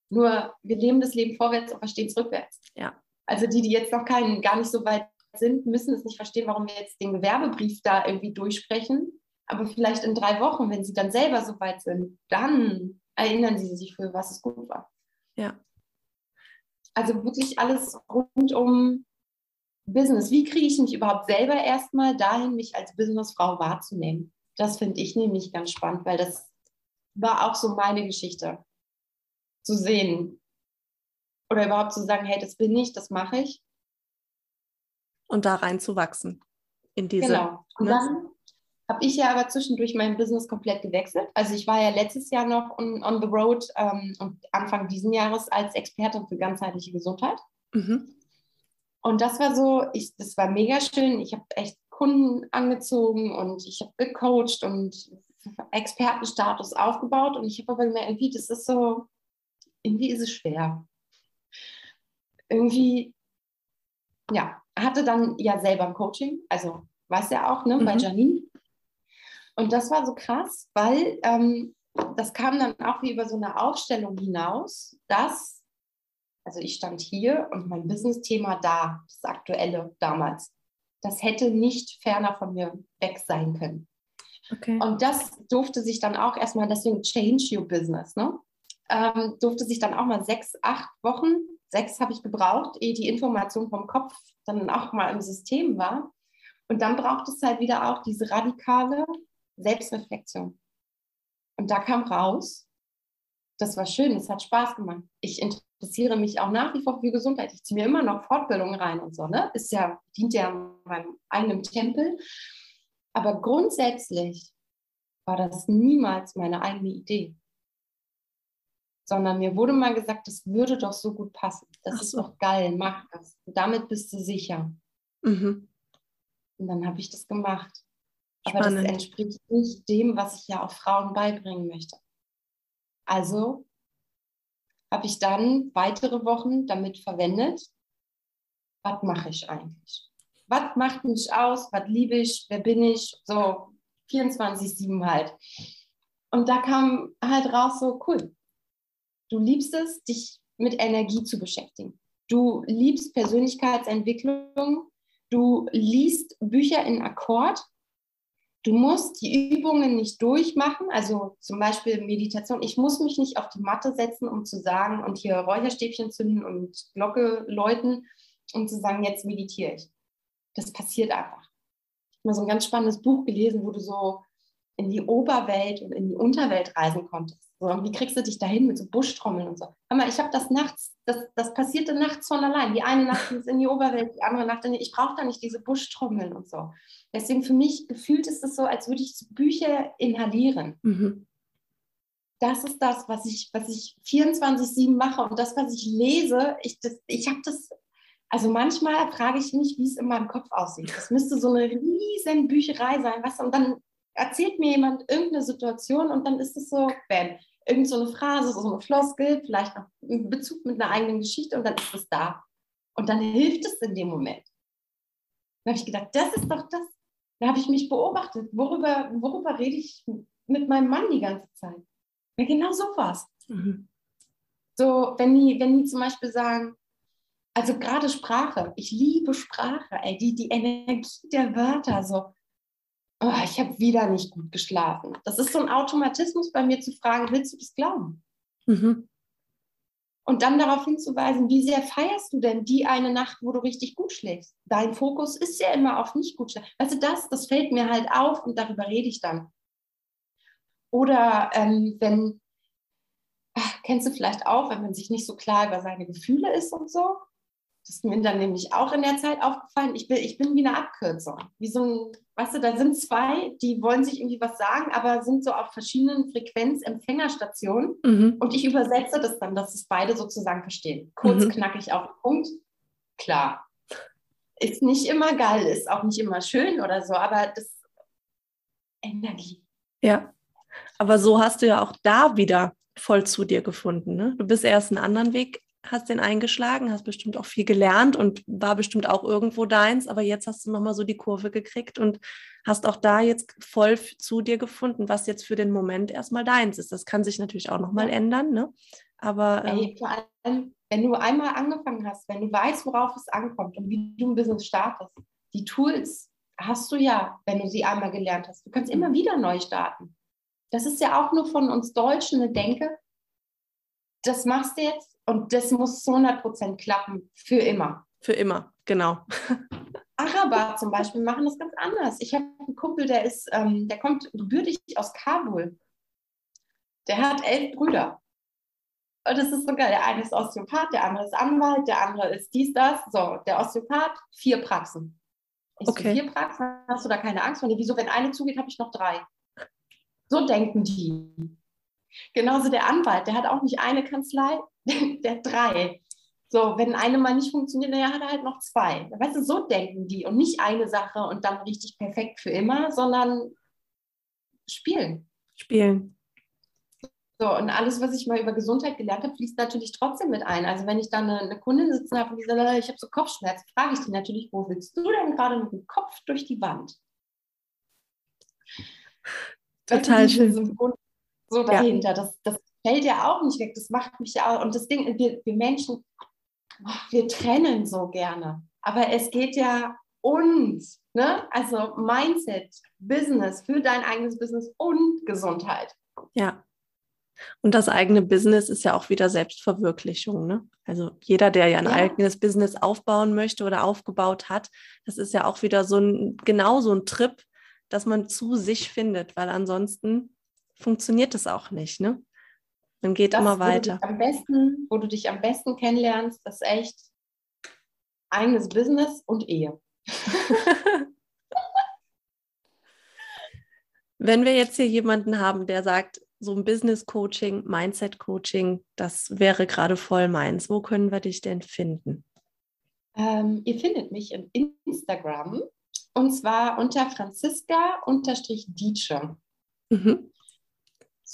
Nur wir leben das Leben vorwärts und verstehen es rückwärts. Ja. Also die, die jetzt noch keinen, gar nicht so weit sind, müssen es nicht verstehen, warum wir jetzt den Gewerbebrief da irgendwie durchsprechen. Aber vielleicht in drei Wochen, wenn sie dann selber so weit sind, dann erinnern sie sich, für was es gut war. Ja. Also wirklich alles rund um Business. Wie kriege ich mich überhaupt selber erstmal dahin, mich als Businessfrau wahrzunehmen? Das finde ich nämlich ganz spannend, weil das war auch so meine Geschichte. Zu sehen oder überhaupt zu sagen, hey, das bin ich, das mache ich. Und da rein zu wachsen. In diese, genau. Und ne? dann habe ich ja aber zwischendurch mein Business komplett gewechselt. Also ich war ja letztes Jahr noch on, on the road ähm, und Anfang diesen Jahres als Expertin für ganzheitliche Gesundheit. Mhm. Und das war so, ich, das war mega schön. Ich habe echt Kunden angezogen und ich habe gecoacht und Expertenstatus aufgebaut. Und ich habe aber gemerkt, irgendwie, das ist so, irgendwie ist es schwer. Irgendwie, ja, hatte dann ja selber ein Coaching, also weiß ja auch, ne, mhm. bei Janine. Und das war so krass, weil ähm, das kam dann auch wie über so eine Aufstellung hinaus, dass also ich stand hier und mein Business-Thema da, das aktuelle damals, das hätte nicht ferner von mir weg sein können. Okay. Und das durfte sich dann auch erstmal, deswegen Change Your Business, ne? Ähm, durfte sich dann auch mal sechs, acht Wochen, sechs habe ich gebraucht, ehe die Information vom Kopf dann auch mal im System war. Und dann braucht es halt wieder auch diese radikale Selbstreflexion. Und da kam raus, das war schön, es hat Spaß gemacht. Ich interessiere mich auch nach wie vor für Gesundheit. Ich ziehe mir immer noch Fortbildungen rein und so, ne? Ist ja, dient ja meinem eigenen Tempel. Aber grundsätzlich war das niemals meine eigene Idee. Sondern mir wurde mal gesagt, das würde doch so gut passen. Das so. ist doch geil, mach das. Und damit bist du sicher. Mhm. Und dann habe ich das gemacht. Aber Spannend. das entspricht nicht dem, was ich ja auch Frauen beibringen möchte. Also habe ich dann weitere Wochen damit verwendet, was mache ich eigentlich? Was macht mich aus? Was liebe ich? Wer bin ich? So 24-7 halt. Und da kam halt raus so, cool. Du liebst es, dich mit Energie zu beschäftigen. Du liebst Persönlichkeitsentwicklung. Du liest Bücher in Akkord Du musst die Übungen nicht durchmachen, also zum Beispiel Meditation. Ich muss mich nicht auf die Matte setzen, um zu sagen und hier Räucherstäbchen zünden und Glocke läuten, um zu sagen, jetzt meditiere ich. Das passiert einfach. Ich habe mal so ein ganz spannendes Buch gelesen, wo du so in die Oberwelt und in die Unterwelt reisen konntest. So, wie kriegst du dich dahin mit so Buschtrommeln und so? Aber ich habe das nachts, das, das passierte nachts von allein. Die eine Nacht ist in die Oberwelt, die andere Nacht in die, ich brauche da nicht diese Buschtrommeln und so. Deswegen für mich gefühlt ist es so, als würde ich Bücher inhalieren. Mhm. Das ist das, was ich, was ich 24-7 mache und das, was ich lese, ich, ich habe das, also manchmal frage ich mich, wie es in meinem Kopf aussieht. Das müsste so eine riesen Bücherei sein, du, und dann erzählt mir jemand irgendeine Situation und dann ist es so, bam, irgend so eine Phrase, so eine Floskel, vielleicht noch in Bezug mit einer eigenen Geschichte und dann ist es da. Und dann hilft es in dem Moment. Dann habe ich gedacht, das ist doch das. Da habe ich mich beobachtet. Worüber, worüber rede ich mit meinem Mann die ganze Zeit? Ja, genau sowas. Mhm. So, wenn die, wenn die zum Beispiel sagen, also gerade Sprache, ich liebe Sprache, ey, die, die Energie der Wörter, so, oh, ich habe wieder nicht gut geschlafen. Das ist so ein Automatismus bei mir zu fragen, willst du das glauben? Mhm. Und dann darauf hinzuweisen, wie sehr feierst du denn die eine Nacht, wo du richtig gut schläfst? Dein Fokus ist ja immer auf nicht gut schlafen. Weißt du, das, das fällt mir halt auf und darüber rede ich dann. Oder ähm, wenn, ach, kennst du vielleicht auch, wenn man sich nicht so klar über seine Gefühle ist und so, Das ist mir dann nämlich auch in der Zeit aufgefallen. Ich bin, ich bin wie eine Abkürzung. Wie so ein, weißt du, da sind zwei, die wollen sich irgendwie was sagen, aber sind so auf verschiedenen Frequenzempfängerstationen. Mhm. Und ich übersetze das dann, dass es beide sozusagen verstehen. Kurz, mhm. knackig auf den Punkt. Klar. Ist nicht immer geil, ist auch nicht immer schön oder so, aber das Energie. Ja. Aber so hast du ja auch da wieder voll zu dir gefunden. Ne? Du bist erst einen anderen Weg hast den eingeschlagen, hast bestimmt auch viel gelernt und war bestimmt auch irgendwo deins, aber jetzt hast du nochmal so die Kurve gekriegt und hast auch da jetzt voll zu dir gefunden, was jetzt für den Moment erstmal deins ist. Das kann sich natürlich auch nochmal ja. ändern, ne? Aber ähm, Ey, vor allem, wenn du einmal angefangen hast, wenn du weißt, worauf es ankommt und wie du ein Business startest, die Tools hast du ja, wenn du sie einmal gelernt hast. Du kannst immer wieder neu starten. Das ist ja auch nur von uns Deutschen eine Denke. Das machst du jetzt und das muss zu 100 Prozent klappen, für immer. Für immer, genau. *laughs* Araber zum Beispiel machen das ganz anders. Ich habe einen Kumpel, der ist, ähm, der kommt gebürtig aus Kabul. Der hat elf Brüder. Und das ist so geil. Der eine ist Osteopath, der andere ist Anwalt, der andere ist dies, das. So, der Osteopath, vier Praxen. Ich okay. so, vier Praxen, hast du da keine Angst vor? Wieso, wenn eine zugeht, habe ich noch drei. So denken die. Genauso der Anwalt, der hat auch nicht eine Kanzlei, *laughs* der hat drei. So, wenn eine mal nicht funktioniert, naja, hat er halt noch zwei. Weißt du, so denken die und nicht eine Sache und dann richtig perfekt für immer, sondern spielen. Spielen. So, und alles, was ich mal über Gesundheit gelernt habe, fließt natürlich trotzdem mit ein. Also wenn ich dann eine, eine Kundin sitzen habe und die sagt, ich habe so Kopfschmerzen, frage ich die natürlich, wo willst du denn gerade mit dem Kopf durch die Wand? Total schön so dahinter. Ja. Das, das fällt ja auch nicht weg. Das macht mich ja auch. Und das Ding, wir, wir Menschen, wir trennen so gerne. Aber es geht ja uns, ne? also Mindset, Business, für dein eigenes Business und Gesundheit. Ja. Und das eigene Business ist ja auch wieder Selbstverwirklichung. Ne? Also jeder, der ja ein ja. eigenes Business aufbauen möchte oder aufgebaut hat, das ist ja auch wieder so ein, genau so ein Trip, dass man zu sich findet, weil ansonsten funktioniert das auch nicht. Ne? Man geht das, immer weiter. Am besten, wo du dich am besten kennenlernst, das ist echt eigenes Business und Ehe. *laughs* Wenn wir jetzt hier jemanden haben, der sagt, so ein Business Coaching, Mindset Coaching, das wäre gerade voll meins. Wo können wir dich denn finden? Ähm, ihr findet mich in Instagram und zwar unter Franziska-Dietsche. Mhm.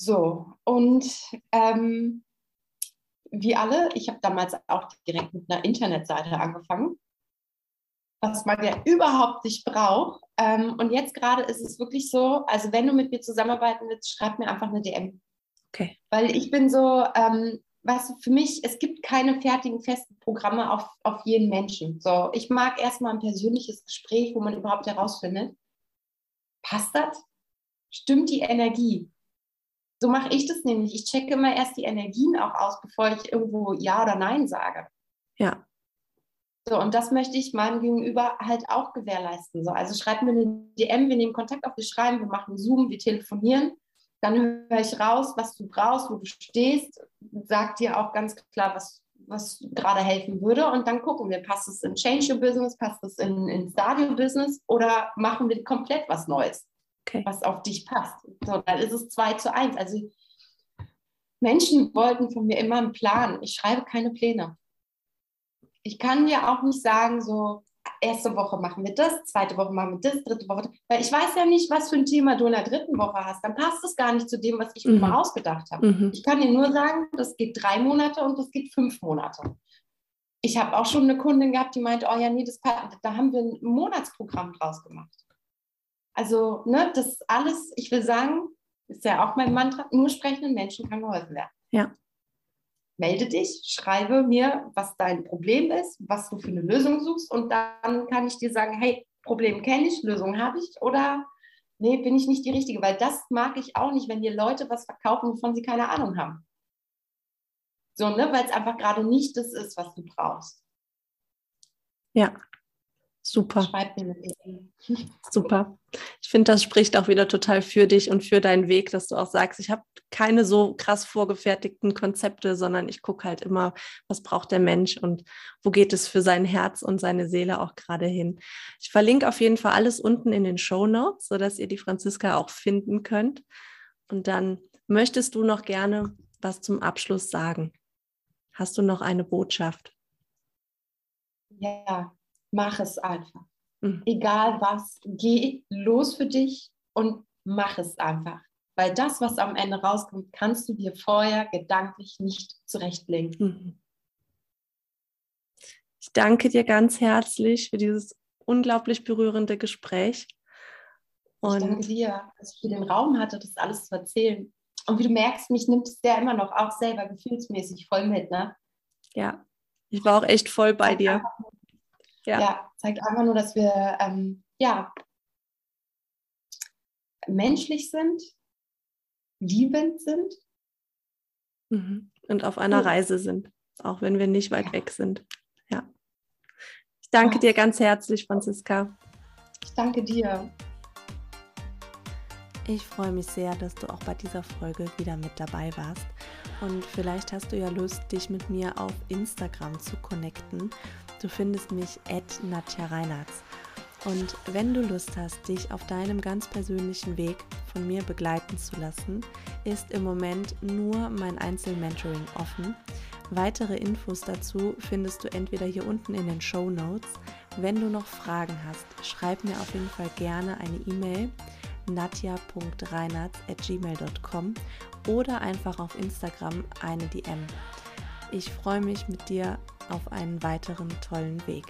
So, und ähm, wie alle, ich habe damals auch direkt mit einer Internetseite angefangen, was man ja überhaupt nicht braucht. Ähm, und jetzt gerade ist es wirklich so, also wenn du mit mir zusammenarbeiten willst, schreib mir einfach eine DM. Okay. Weil ich bin so, ähm, weißt du, für mich, es gibt keine fertigen, festen Programme auf, auf jeden Menschen. So, ich mag erstmal ein persönliches Gespräch, wo man überhaupt herausfindet, passt das? Stimmt die Energie? So mache ich das nämlich. Ich checke immer erst die Energien auch aus, bevor ich irgendwo Ja oder Nein sage. Ja. So, und das möchte ich meinem Gegenüber halt auch gewährleisten. So, also schreib mir eine DM, wir nehmen Kontakt auf, wir schreiben, wir machen Zoom, wir telefonieren. Dann höre ich raus, was du brauchst, wo du stehst, sag dir auch ganz klar, was, was gerade helfen würde. Und dann gucken wir, passt es in Change Your Business, passt es in, in Stadio Business oder machen wir komplett was Neues okay. was auf dich passt. So, dann ist es 2 zu 1. Also Menschen wollten von mir immer einen Plan. Ich schreibe keine Pläne. Ich kann dir auch nicht sagen, so, erste Woche machen wir das, zweite Woche machen wir das, dritte Woche, weil ich weiß ja nicht, was für ein Thema du in der dritten Woche hast. Dann passt es gar nicht zu dem, was ich mhm. mir ausgedacht habe. Mhm. Ich kann dir nur sagen, das geht drei Monate und das geht fünf Monate. Ich habe auch schon eine Kundin gehabt, die meint, oh ja, nee, das, da haben wir ein Monatsprogramm draus gemacht. Also, ne, das alles, ich will sagen, ist ja auch mein Mantra, nur sprechenden Menschen kann geholfen werden. Ja. Melde dich, schreibe mir, was dein Problem ist, was du für eine Lösung suchst und dann kann ich dir sagen, hey, Problem kenne ich, Lösung habe ich oder nee, bin ich nicht die Richtige, weil das mag ich auch nicht, wenn dir Leute was verkaufen, wovon sie keine Ahnung haben. So, ne, weil es einfach gerade nicht das ist, was du brauchst. Ja, Super. Schreib mir *laughs* Super. Ich finde, das spricht auch wieder total für dich und für deinen Weg, dass du auch sagst, ich habe keine so krass vorgefertigten Konzepte, sondern ich gucke halt immer, was braucht der Mensch und wo geht es für sein Herz und seine Seele auch gerade hin. Ich verlinke auf jeden Fall alles unten in den Show Notes, sodass ihr die Franziska auch finden könnt. Und dann möchtest du noch gerne was zum Abschluss sagen? Hast du noch eine Botschaft? Ja, mach es einfach. Mhm. Egal was, geh los für dich und mach es einfach. Weil das, was am Ende rauskommt, kannst du dir vorher gedanklich nicht zurechtlegen. Mhm. Ich danke dir ganz herzlich für dieses unglaublich berührende Gespräch. Und ich danke dir, dass ich hier den Raum hatte, das alles zu erzählen. Und wie du merkst, mich nimmt es ja immer noch auch selber gefühlsmäßig voll mit, ne? Ja, ich war auch echt voll bei dir. Ja. ja. zeigt einfach nur, dass wir ähm, ja menschlich sind, liebend sind. Mhm. Und auf einer Reise sind, auch wenn wir nicht weit ja. weg sind. Ja. Ich danke ja. dir ganz herzlich, Franziska. Ich danke dir. Ich freue mich sehr, dass du auch bei dieser Folge wieder mit dabei warst. Und vielleicht hast du ja Lust, dich mit mir auf Instagram zu connecten. Du findest mich at Nadja Reinhardt. Und wenn du Lust hast, dich auf deinem ganz persönlichen Weg von mir begleiten zu lassen, ist im Moment nur mein Einzelmentoring offen. Weitere Infos dazu findest du entweder hier unten in den Show Notes. Wenn du noch Fragen hast, schreib mir auf jeden Fall gerne eine E-Mail nadja.reinhardt.gmail.com oder einfach auf Instagram eine DM. Ich freue mich mit dir auf einen weiteren tollen Weg.